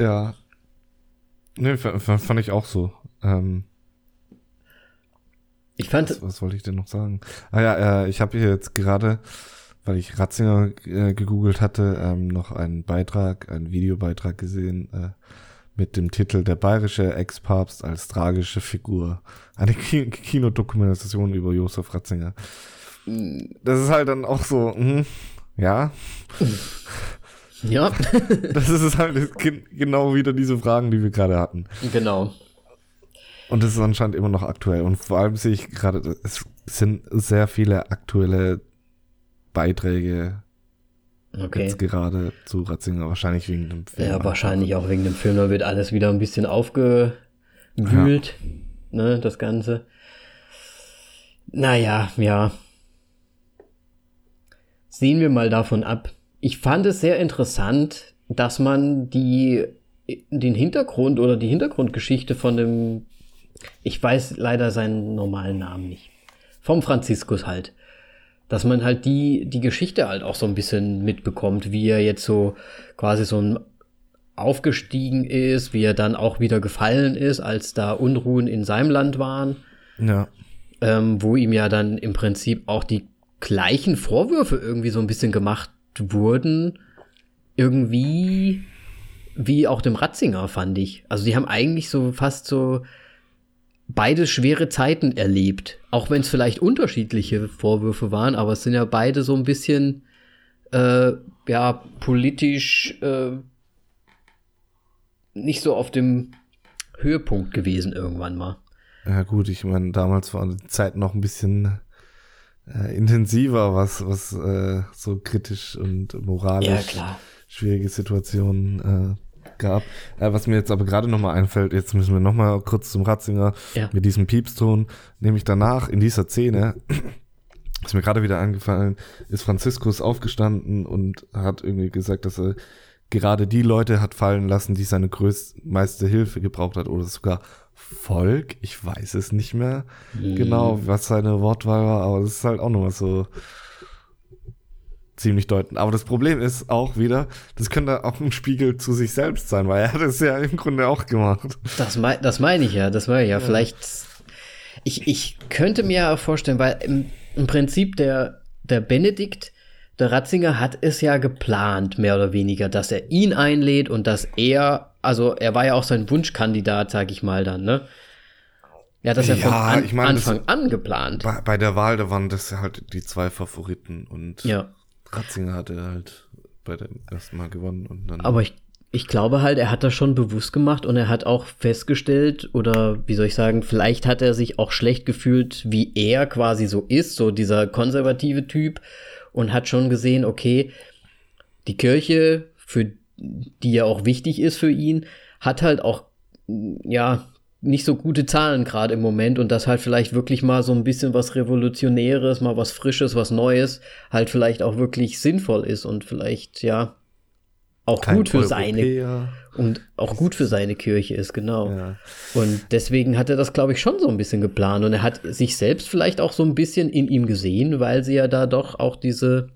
Ja. Ne, f- fand ich auch so. Ähm, Ich fand, was, was wollte ich denn noch sagen? Ah ja, äh, ich habe hier jetzt gerade, weil ich Ratzinger äh, gegoogelt hatte, ähm, noch einen Beitrag, einen Videobeitrag gesehen äh, mit dem Titel Der bayerische Ex-Papst als tragische Figur. Eine Ki Kinodokumentation über Josef Ratzinger. Das ist halt dann auch so, hm, ja, ja, das ist halt gen- genau wieder diese Fragen, die wir gerade hatten. genau. Und das ist anscheinend immer noch aktuell. Und vor allem sehe ich gerade, es sind sehr viele aktuelle Beiträge Okay. jetzt gerade zu Ratzinger, wahrscheinlich wegen dem Film. Ja, wahrscheinlich auch wegen dem Film, da wird alles wieder ein bisschen aufgewühlt, ne, das Ganze. Naja, ja. Sehen wir mal davon ab. Ich fand es sehr interessant, dass man die, den Hintergrund oder die Hintergrundgeschichte von dem, ich weiß leider seinen normalen Namen nicht, vom Franziskus halt, dass man halt die, die Geschichte halt auch so ein bisschen mitbekommt, wie er jetzt so quasi so ein aufgestiegen ist, wie er dann auch wieder gefallen ist, als da Unruhen in seinem Land waren, Ja, ähm, wo ihm ja dann im Prinzip auch die gleichen Vorwürfe irgendwie so ein bisschen gemacht wurden, irgendwie wie auch dem Ratzinger, fand ich. Also die haben eigentlich so fast so beide schwere Zeiten erlebt, auch wenn es vielleicht unterschiedliche Vorwürfe waren, aber es sind ja beide so ein bisschen äh, ja politisch äh, nicht so auf dem Höhepunkt gewesen irgendwann mal. ja gut, ich meine, damals war die Zeit noch ein bisschen äh, intensiver, was, was äh, so kritisch und moralisch Ja, schwierige Situationen äh, gab. Äh, was mir jetzt aber gerade nochmal einfällt, jetzt müssen wir nochmal kurz zum Ratzinger Ja. mit diesem Piepston, nämlich danach in dieser Szene, ist mir gerade wieder eingefallen, ist Franziskus aufgestanden und hat irgendwie gesagt, dass er gerade die Leute hat fallen lassen, die seine größte Hilfe gebraucht hat oder sogar Volk. Ich weiß es nicht mehr genau, was seine Wortwahl war, aber das ist halt auch nochmal so ziemlich deutend. Aber das Problem ist auch wieder, das könnte auch ein Spiegel zu sich selbst sein, weil er hat es ja im Grunde auch gemacht. Das, mei das meine ich ja, das meine ich ja. Vielleicht, ich, ich könnte mir ja vorstellen, weil im, im Prinzip der, der Benedikt, der Ratzinger hat es ja geplant, mehr oder weniger, dass er ihn einlädt und dass er, also er war ja auch sein Wunschkandidat, sag ich mal dann, ne? Er hat das ja, ja von an, ich mein, Anfang an geplant. Bei, bei, der Wahl, da waren das halt die zwei Favoriten und ja. Ratzinger hatte halt bei dem ersten Mal gewonnen und dann. Aber ich, ich glaube halt, er hat das schon bewusst gemacht und er hat auch festgestellt, oder wie soll ich sagen, vielleicht hat er sich auch schlecht gefühlt, wie er quasi so ist, so dieser konservative Typ, und hat schon gesehen, okay, die Kirche, für die ja auch wichtig ist für ihn, hat halt auch, ja, nicht so gute Zahlen gerade im Moment und dass halt vielleicht wirklich mal so ein bisschen was Revolutionäres, mal was Frisches, was Neues halt vielleicht auch wirklich sinnvoll ist und vielleicht, ja, auch Kein gut für Europäer. seine und auch gut für seine Kirche ist, genau. Ja. Und deswegen hat er das, glaube ich, schon so ein bisschen geplant und er hat sich selbst vielleicht auch so ein bisschen in ihm gesehen, weil sie ja da doch auch diese,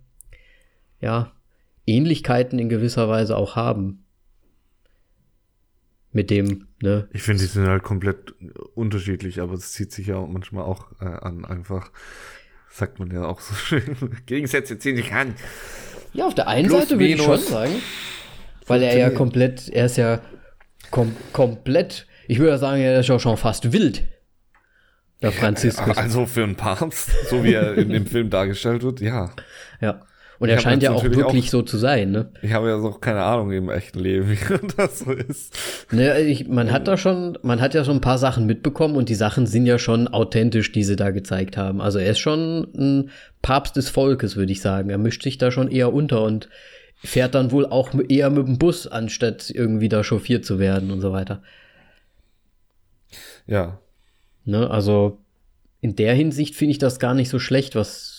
ja, Ähnlichkeiten in gewisser Weise auch haben mit dem, ne? Ich finde, die sind halt komplett unterschiedlich, aber es zieht sich ja manchmal auch äh, an, einfach, sagt man ja auch so schön, Gegensätze ziehen sich an. Ja, auf der einen Plus, Seite würde ich schon sagen, weil er ja komplett, er ist ja kom komplett, ich würde sagen, er ist ja schon fast wild. Der Franziskus. Also für einen Papst, so wie er in dem Film dargestellt wird, ja. Ja. Und er scheint ja auch wirklich auch, so zu sein, ne? Ich habe ja auch keine Ahnung im echten Leben, wie das so ist. Ne, ich, man hat da schon, man hat ja schon ein paar Sachen mitbekommen und die Sachen sind ja schon authentisch, die sie da gezeigt haben. Also er ist schon ein Papst des Volkes, würde ich sagen. Er mischt sich da schon eher unter und fährt dann wohl auch eher mit dem Bus, anstatt irgendwie da chauffiert zu werden und so weiter. Ja. Ne, also in der Hinsicht finde ich das gar nicht so schlecht, was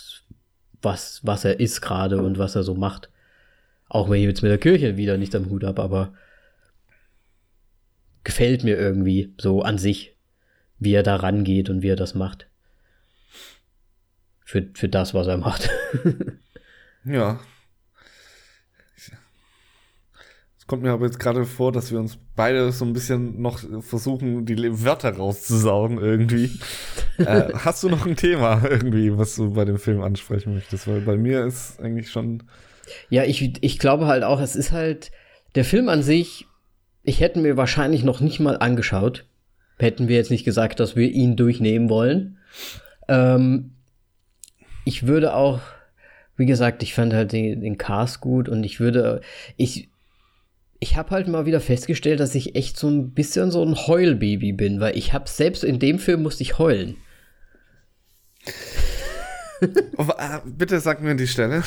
was, was er ist gerade und was er so macht. Auch wenn ich jetzt mit der Kirche wieder nicht am Hut habe, aber gefällt mir irgendwie so an sich, wie er da rangeht und wie er das macht. Für, für das, was er macht. ja, kommt mir aber jetzt gerade vor, dass wir uns beide so ein bisschen noch versuchen, die Wörter rauszusaugen irgendwie. äh, hast du noch ein Thema irgendwie, was du bei dem Film ansprechen möchtest? Weil bei mir ist eigentlich schon. Ja, ich, ich glaube halt auch, es ist halt, der Film an sich, ich hätte mir wahrscheinlich noch nicht mal angeschaut. Hätten wir jetzt nicht gesagt, dass wir ihn durchnehmen wollen. Ähm, ich würde auch, wie gesagt, ich fand halt den, den Cast gut und ich würde, ich, ich habe halt mal wieder festgestellt, dass ich echt so ein bisschen so ein Heulbaby bin, weil ich habe selbst in dem Film musste ich heulen. Oh, äh, bitte sag mir die Stelle.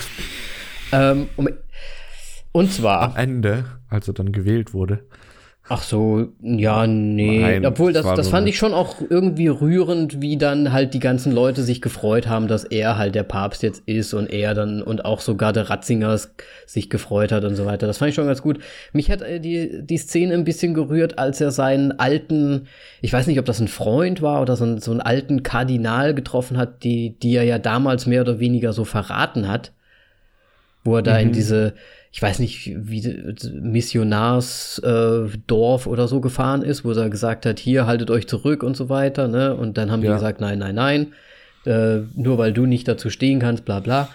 Ähm, um, und zwar. Am Ende, als er dann gewählt wurde. Ach so, ja, nee. Nein, Obwohl, das, das fand ich schon auch irgendwie rührend, wie dann halt die ganzen Leute sich gefreut haben, dass er halt der Papst jetzt ist und er dann und auch sogar der Ratzinger sich gefreut hat und so weiter. Das fand ich schon ganz gut. Mich hat äh, die, die Szene ein bisschen gerührt, als er seinen alten, ich weiß nicht, ob das ein Freund war oder so, einen, so einen alten Kardinal getroffen hat, die, die er ja damals mehr oder weniger so verraten hat. Wo er da mhm. in diese ich weiß nicht, wie Missionarsdorf äh, oder so gefahren ist, wo er gesagt hat, hier haltet euch zurück und so weiter, ne? Und dann haben ja. die gesagt, nein, nein, nein, äh, nur weil du nicht dazu stehen kannst, bla bla.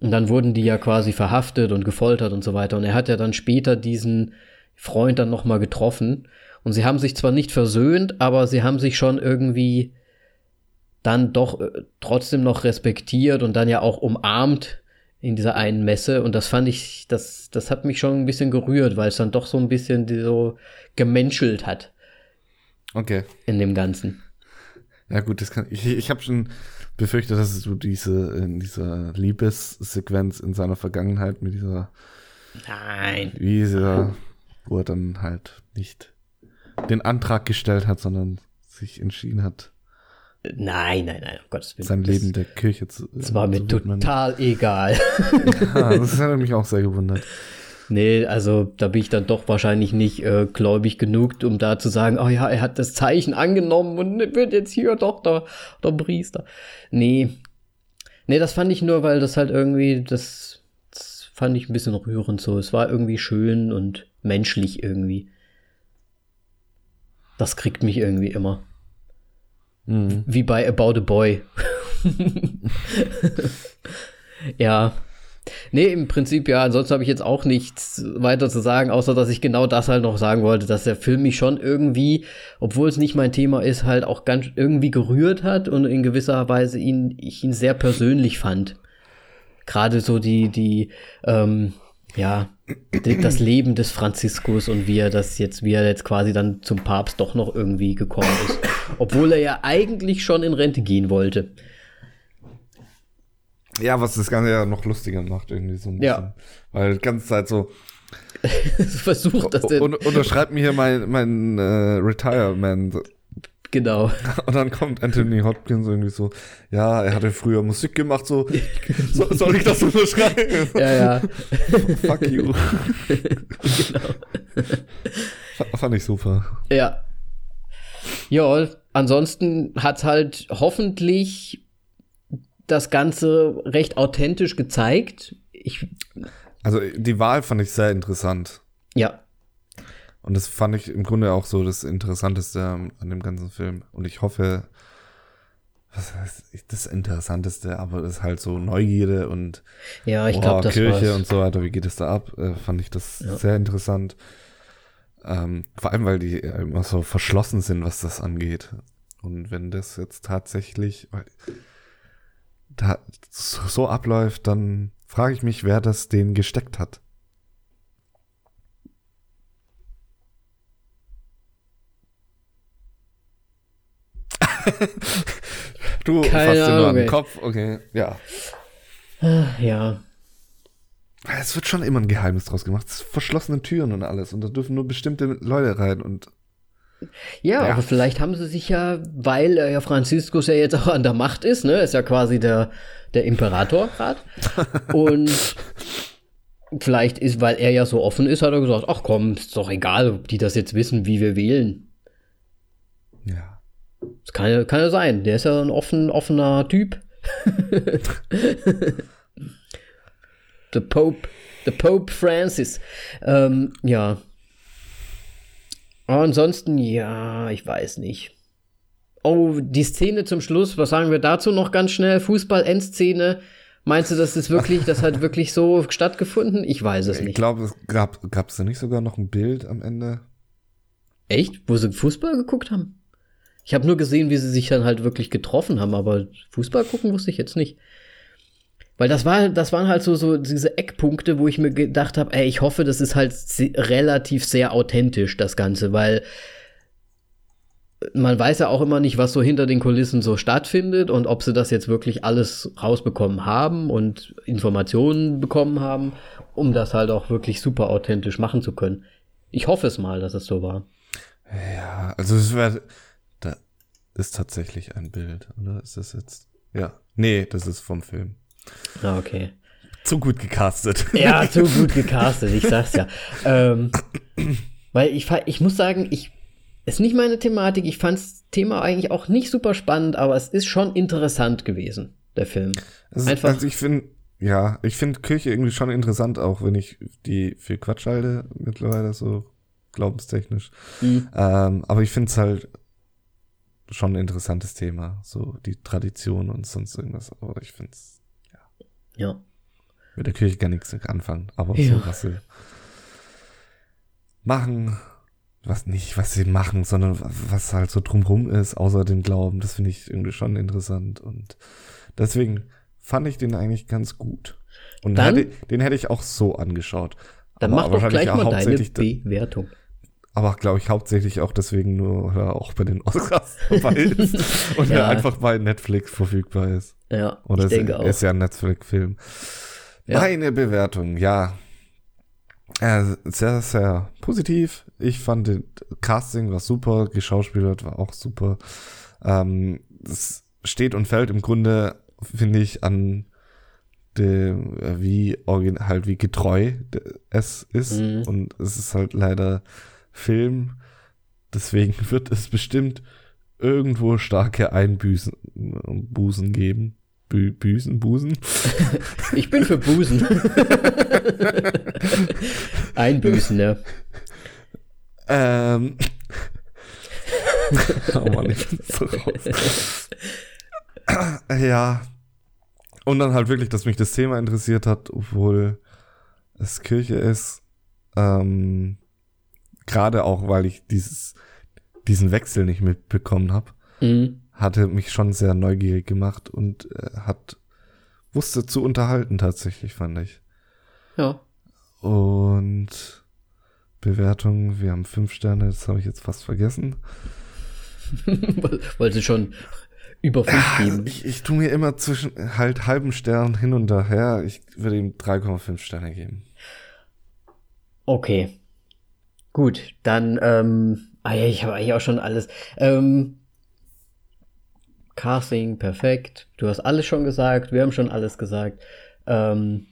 Und dann wurden die ja quasi verhaftet und gefoltert und so weiter. Und er hat ja dann später diesen Freund dann nochmal getroffen. Und sie haben sich zwar nicht versöhnt, aber sie haben sich schon irgendwie dann doch äh, trotzdem noch respektiert und dann ja auch umarmt in dieser einen Messe und das fand ich, das, das hat mich schon ein bisschen gerührt, weil es dann doch so ein bisschen so gemenschelt hat. Okay. In dem Ganzen. Ja gut, das kann ich. Ich habe schon befürchtet, dass du diese in dieser Liebessequenz in seiner Vergangenheit mit dieser Nein. Wie dieser, wo er dann halt nicht den Antrag gestellt hat, sondern sich entschieden hat, Nein, nein, nein, um Gottes Willen. Sein Leben der Kirche zu. Das war mir total egal. ja, das hat mich auch sehr gewundert. Nee, also da bin ich dann doch wahrscheinlich nicht äh, gläubig genug, um da zu sagen, oh ja, er hat das Zeichen angenommen und wird jetzt hier doch der, der Priester. Nee. Nee, das fand ich nur, weil das halt irgendwie, das, das fand ich ein bisschen rührend so. Es war irgendwie schön und menschlich irgendwie. Das kriegt mich irgendwie immer. Mhm. Wie bei About a Boy, ja. Nee, im Prinzip ja. Ansonsten habe ich jetzt auch nichts weiter zu sagen, außer dass ich genau das halt noch sagen wollte, dass der Film mich schon irgendwie, obwohl es nicht mein Thema ist, halt auch ganz irgendwie gerührt hat und in gewisser Weise ihn, ich ihn sehr persönlich fand. Gerade so die, die, ähm, ja, das Leben des Franziskus und wie er das jetzt, wie er jetzt quasi dann zum Papst doch noch irgendwie gekommen ist. Obwohl er ja eigentlich schon in Rente gehen wollte. Ja, was das Ganze ja noch lustiger macht, irgendwie so ein bisschen. Ja. Weil die ganze Zeit so, Versucht, dass der. un unterschreib mir hier mein, mein äh, Retirement. genau. Und dann kommt Anthony Hopkins irgendwie so, ja, er hatte früher Musik gemacht, so, so soll ich das unterschreiben? Ja, ja. Fuck you. genau. Fand ich super. Ja. Ja, ansonsten hat's halt hoffentlich das Ganze recht authentisch gezeigt. Ich, Also die Wahl fand ich sehr interessant. ja, Und das fand ich im Grunde auch so das Interessanteste an dem ganzen Film. Und ich hoffe, was heißt das Interessanteste, aber das ist halt so Neugierde und ja, ich boah, glaube, das Kirche war's. und so weiter, wie geht es da ab? Äh, fand ich das Ja. sehr interessant. Ähm, vor allem, weil die äh, immer so verschlossen sind, was das angeht. Und wenn das jetzt tatsächlich da, so, abläuft, dann frage ich mich, wer das den gesteckt hat. du Keine fasst Ahnung, an den. Kopf, okay, ja. Ja, Es wird schon immer ein Geheimnis draus gemacht. Es sind verschlossene Türen und alles. Und da dürfen nur bestimmte Leute rein. Und Ja, Ja. aber vielleicht haben sie sich ja, weil äh, ja Franziskus ja jetzt auch an der Macht ist, ne, ist ja quasi der, der Imperator gerade. Und vielleicht ist, weil er ja so offen ist, hat er gesagt, ach komm, ist doch egal, ob die das jetzt wissen, wie wir wählen. ja. Das kann ja, kann ja sein. Der ist ja ein offen, offener Typ. the Pope, the Pope Francis. Ähm, ja. Aber ansonsten, ja, ich weiß nicht. Oh, die Szene zum Schluss, was sagen wir dazu noch ganz schnell? Fußball-Endszene. Meinst du, das ist wirklich, das hat wirklich so stattgefunden? Ich weiß es Ich nicht. glaube, es gab gab es da nicht sogar noch ein Bild am Ende? Echt? Wo sie Fußball geguckt haben? Ich habe nur gesehen, wie sie sich dann halt wirklich getroffen haben, aber Fußball gucken wusste ich jetzt nicht. Weil das war, das waren halt so, so diese Eckpunkte, wo ich mir gedacht habe, ey, ich hoffe, das ist halt relativ sehr authentisch, das Ganze, weil man weiß ja auch immer nicht, was so hinter den Kulissen so stattfindet und ob sie das jetzt wirklich alles rausbekommen haben und Informationen bekommen haben, um das halt auch wirklich super authentisch machen zu können. Ich hoffe es mal, dass es so war. Ja, also es wäre. Da ist tatsächlich ein Bild, oder? Ist das jetzt? Ja. Nee, das ist vom Film. Ah, okay. Zu gut gecastet. Ja, zu gut gecastet, ich sag's ja. Ähm, weil ich, ich muss sagen, ich ist nicht meine Thematik. Ich fand's Thema eigentlich auch nicht super spannend, aber es ist schon interessant gewesen, der Film. Also, Einfach- also ich finde, ja, ich finde Kirche irgendwie schon interessant, auch wenn ich die für Quatsch halte, mittlerweile so glaubenstechnisch. Mhm. Ähm, aber ich finde es halt schon ein interessantes Thema, so die Tradition und sonst irgendwas. Aber ich finde es Ja. mit der Kirche gar nichts anfangen. Aber Ja. so, was sie machen, was nicht, was sie machen, sondern was halt so drumrum ist, außer dem Glauben, das finde ich irgendwie schon interessant. Und deswegen fand ich den eigentlich ganz gut. Und Dann- hätte, den hätte ich auch so angeschaut. Dann Aber mach doch wahrscheinlich gleich auch mal deine Bewertung. Aber glaube ich hauptsächlich auch deswegen nur, weil er auch bei den Oscars dabei ist und Ja. er einfach bei Netflix verfügbar ist. Ja, Oder ich ist, denke auch. ist ja ein Netflix-Film. Ja. Meine Bewertung, ja. Äh, sehr, sehr positiv. Ich fand den Casting war super, geschauspielert war auch super. Ähm, es steht und fällt im Grunde, finde ich, an dem, äh, wie halt wie getreu es ist. Mhm. Und es ist halt leider Film. Deswegen wird es bestimmt irgendwo starke Einbüßen Busen geben. Bü Büsen, Busen. Ich bin für Busen. Einbüßen, ja. Ähm. oh Mann, ich bin so raus. Ja. Und dann halt wirklich, dass mich das Thema interessiert hat, obwohl es Kirche ist. Ähm, Gerade auch, weil ich dieses, diesen Wechsel nicht mitbekommen habe, Mhm. hatte mich schon sehr neugierig gemacht und äh, hat wusste zu unterhalten tatsächlich, fand ich. Ja. Und Bewertung, wir haben fünf Sterne, das habe ich jetzt fast vergessen. Weil sie schon über fünf geben. Ich, ich tue mir immer zwischen halt halben Stern hin und daher. Ich würde ihm 3,5 Sterne geben. Okay. Gut, dann, ähm, ah ja, ich habe eigentlich auch schon alles. Ähm, Casting, perfekt. Du hast alles schon gesagt, wir haben schon alles gesagt. Ähm,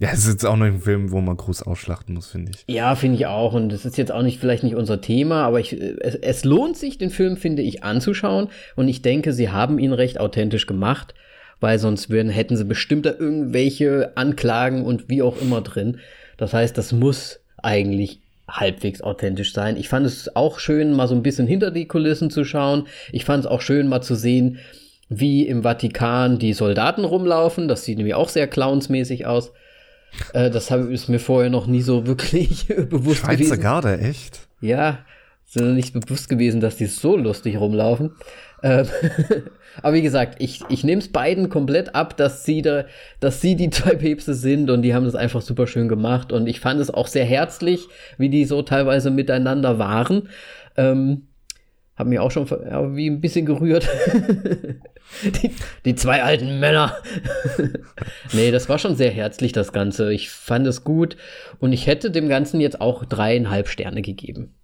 Ja, es ist jetzt auch noch ein Film, wo man groß ausschlachten muss, finde ich. ja, finde ich auch. Und es ist jetzt auch nicht vielleicht nicht unser Thema, aber ich, es, es lohnt sich, den Film, finde ich, anzuschauen. Und ich denke, sie haben ihn recht authentisch gemacht, weil sonst würden, hätten sie bestimmt da irgendwelche Anklagen und wie auch immer drin. Das heißt, das muss eigentlich halbwegs authentisch sein. Ich fand es auch schön, mal so ein bisschen hinter die Kulissen zu schauen. Ich fand es auch schön, mal zu sehen, wie im Vatikan die Soldaten rumlaufen. Das sieht nämlich auch sehr clownsmäßig aus. Äh, das hab, ist mir vorher noch nie so wirklich bewusst Schweizer gewesen. Garde, echt? Ja, mir nicht bewusst gewesen, dass die so lustig rumlaufen. Ähm, aber wie gesagt, ich, ich nehme es beiden komplett ab, dass sie, da, dass sie die zwei Päpste sind und die haben das einfach super schön gemacht. Und ich fand es auch sehr herzlich, wie die so teilweise miteinander waren. Ähm, hab mich auch schon ja, wie ein bisschen gerührt. die, die zwei alten Männer. nee, das war schon sehr herzlich, das Ganze. Ich fand es gut und ich hätte dem Ganzen jetzt auch dreieinhalb Sterne gegeben.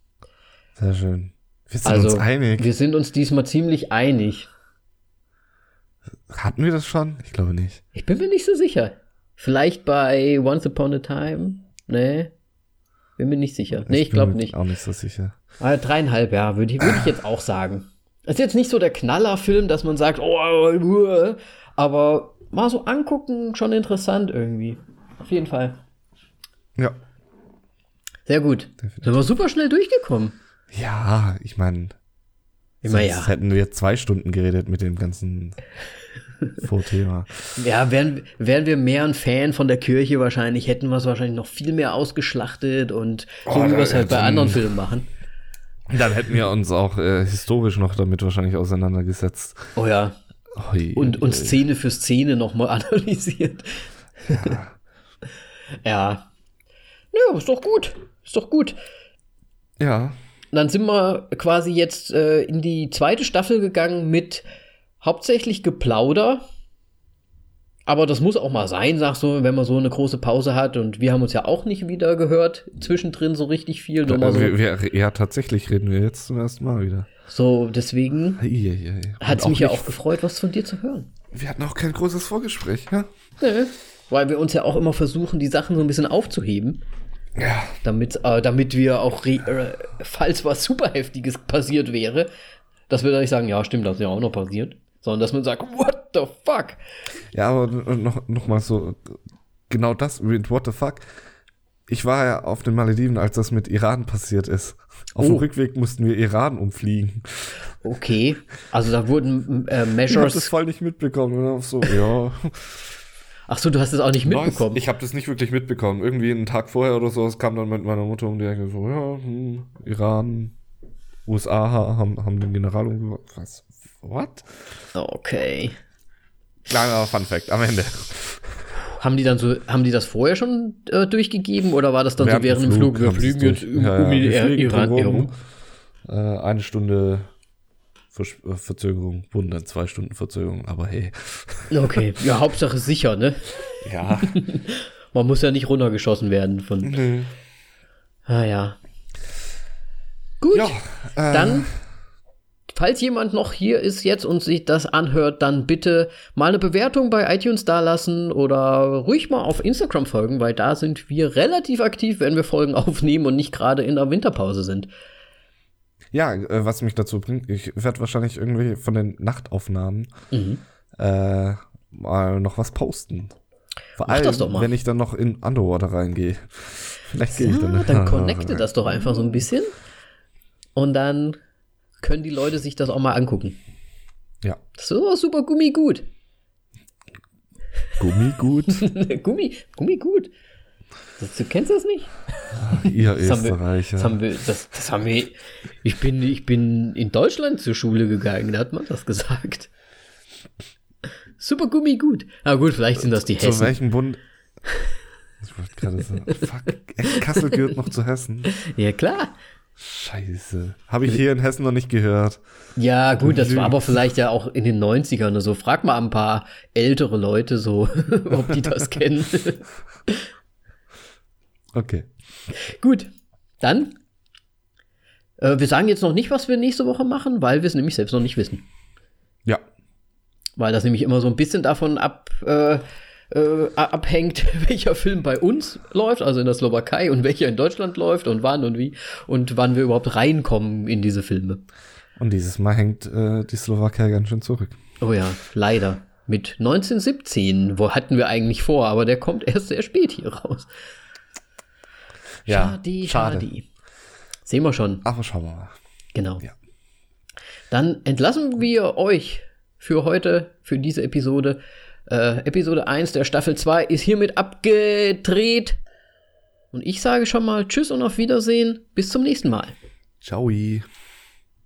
Sehr schön. Wir sind Also, uns einig. wir sind uns diesmal ziemlich einig. Hatten wir das schon? Ich glaube nicht. Ich bin mir nicht so sicher. Vielleicht bei Once Upon a Time? Nee. Bin mir nicht sicher. Nee, ich bin glaube nicht. Auch nicht so sicher. Ah, dreieinhalb, ja, würde ich, würd ich jetzt auch sagen. Ist jetzt nicht so der Knallerfilm, dass man sagt, oh, aber mal so angucken, schon interessant irgendwie. Auf jeden Fall. Ja. Sehr gut. Definitiv. Sind wir super schnell durchgekommen. Ja, ich meine, Immer sonst ja. hätten wir zwei Stunden geredet mit dem ganzen Vorthema. Ja, wären, wären wir mehr ein Fan von der Kirche wahrscheinlich, hätten wir es wahrscheinlich noch viel mehr ausgeschlachtet und so Oh, wie wir es halt bei anderen Filmen machen. Dann hätten wir uns auch äh, historisch noch damit wahrscheinlich auseinandergesetzt. Oh ja. Ui, Und, und ui. Szene für Szene nochmal analysiert. Ja. Ja, ist doch gut. Ist doch gut. Ja, Dann sind wir quasi jetzt äh, in die zweite Staffel gegangen mit hauptsächlich Geplauder. Aber das muss auch mal sein, sagst du, wenn man so eine große Pause hat. Und wir haben uns ja auch nicht wieder gehört, zwischendrin so richtig viel. Mal so, wir, wir, ja, tatsächlich reden wir jetzt zum ersten Mal wieder. so deswegen hat es Und mich ja auch gefreut, was von dir zu hören. Wir hatten auch kein großes Vorgespräch, ja? Nee. Weil wir uns ja auch immer versuchen, die Sachen so ein bisschen aufzuheben. Ja. damit, äh, damit wir auch, re äh, falls was super Heftiges passiert wäre, dass wir da nicht sagen, ja, stimmt, das ist ja auch noch passiert, sondern dass man sagt, what the fuck? Ja, aber noch, noch mal so, genau das, mit what the fuck. Ich war ja auf den Malediven, als das mit Iran passiert ist. Auf dem Oh. Rückweg mussten wir Iran umfliegen. Okay, also da wurden äh, Ich hab das Measures. voll nicht mitbekommen. Dann so, ja. Ach so, du hast es auch nicht mitbekommen. Ich habe das nicht wirklich mitbekommen. Irgendwie einen Tag vorher oder so, es kam dann mit meiner Mutter um die Ecke so, ja, hm, Iran, USA haben, haben den General umgebracht. Was? What? Okay. Kleiner Fun Fact am Ende. Haben die dann so, haben die das vorher schon äh, durchgegeben oder war das dann so während dem Flug? Wir fliegen jetzt um, Ja, ja, um Iran herum. Äh, eine Stunde Versch äh, Verzögerung, wurden dann zwei Stunden Verzögerung, aber hey. Okay, ja, Hauptsache sicher, ne? Ja. Man muss ja nicht runtergeschossen werden von. Nö. Ah ja. Gut. Ja, äh, Dann, falls jemand noch hier ist jetzt und sich das anhört, dann bitte mal eine Bewertung bei iTunes dalassen oder ruhig mal auf Instagram folgen, weil da sind wir relativ aktiv, wenn wir Folgen aufnehmen und nicht gerade in der Winterpause sind. Ja, äh, was mich dazu bringt, ich werde wahrscheinlich irgendwie von den Nachtaufnahmen Mhm. äh, mal noch was posten. Vor Mach allem, das doch mal. wenn ich dann noch in Underwater reingehe. Vielleicht gehe ich dann. Ja, dann connecte das doch einfach so ein bisschen und dann können die Leute sich das auch mal angucken. Ja. Das ist auch super Gummigut. Gummigut? Gummi, Gummigut. Das, du kennst das nicht? Ihr Das haben wir, Österreicher. das haben wir, das, das haben wir, ich bin, ich bin in Deutschland zur Schule gegangen, da hat man das gesagt. Super Gummigut. Ah gut, vielleicht sind das die Zu Hessen. welchem Bund? Ich wollte gerade sagen, fuck, echt, Kassel gehört noch zu Hessen. Ja klar. Scheiße. Habe ich hier in Hessen noch nicht gehört. Ja, gut, das war aber vielleicht ja auch in den 90ern oder so. Frag mal ein paar ältere Leute so, ob die das kennen. Okay. gut, dann. Äh, wir sagen jetzt noch nicht, was wir nächste Woche machen, weil wir es nämlich selbst noch nicht wissen. Ja. Weil das nämlich immer so ein bisschen davon ab, äh, äh, abhängt, welcher Film bei uns läuft, also in der Slowakei, und welcher in Deutschland läuft und wann und wie und wann wir überhaupt reinkommen in diese Filme. Und dieses Mal hängt äh, die Slowakei ganz schön zurück. Oh ja, leider. Mit 1917, wo hatten wir eigentlich vor, aber der kommt erst sehr spät hier raus. Schade, schade. Sehen wir schon, Aber schauen wir mal. genau. Ja. Dann entlassen wir euch für heute, für diese Episode. Äh, Episode 1 der Staffel 2 ist hiermit abgedreht. Und ich sage schon mal Tschüss und auf Wiedersehen. Bis zum nächsten Mal. Ciao.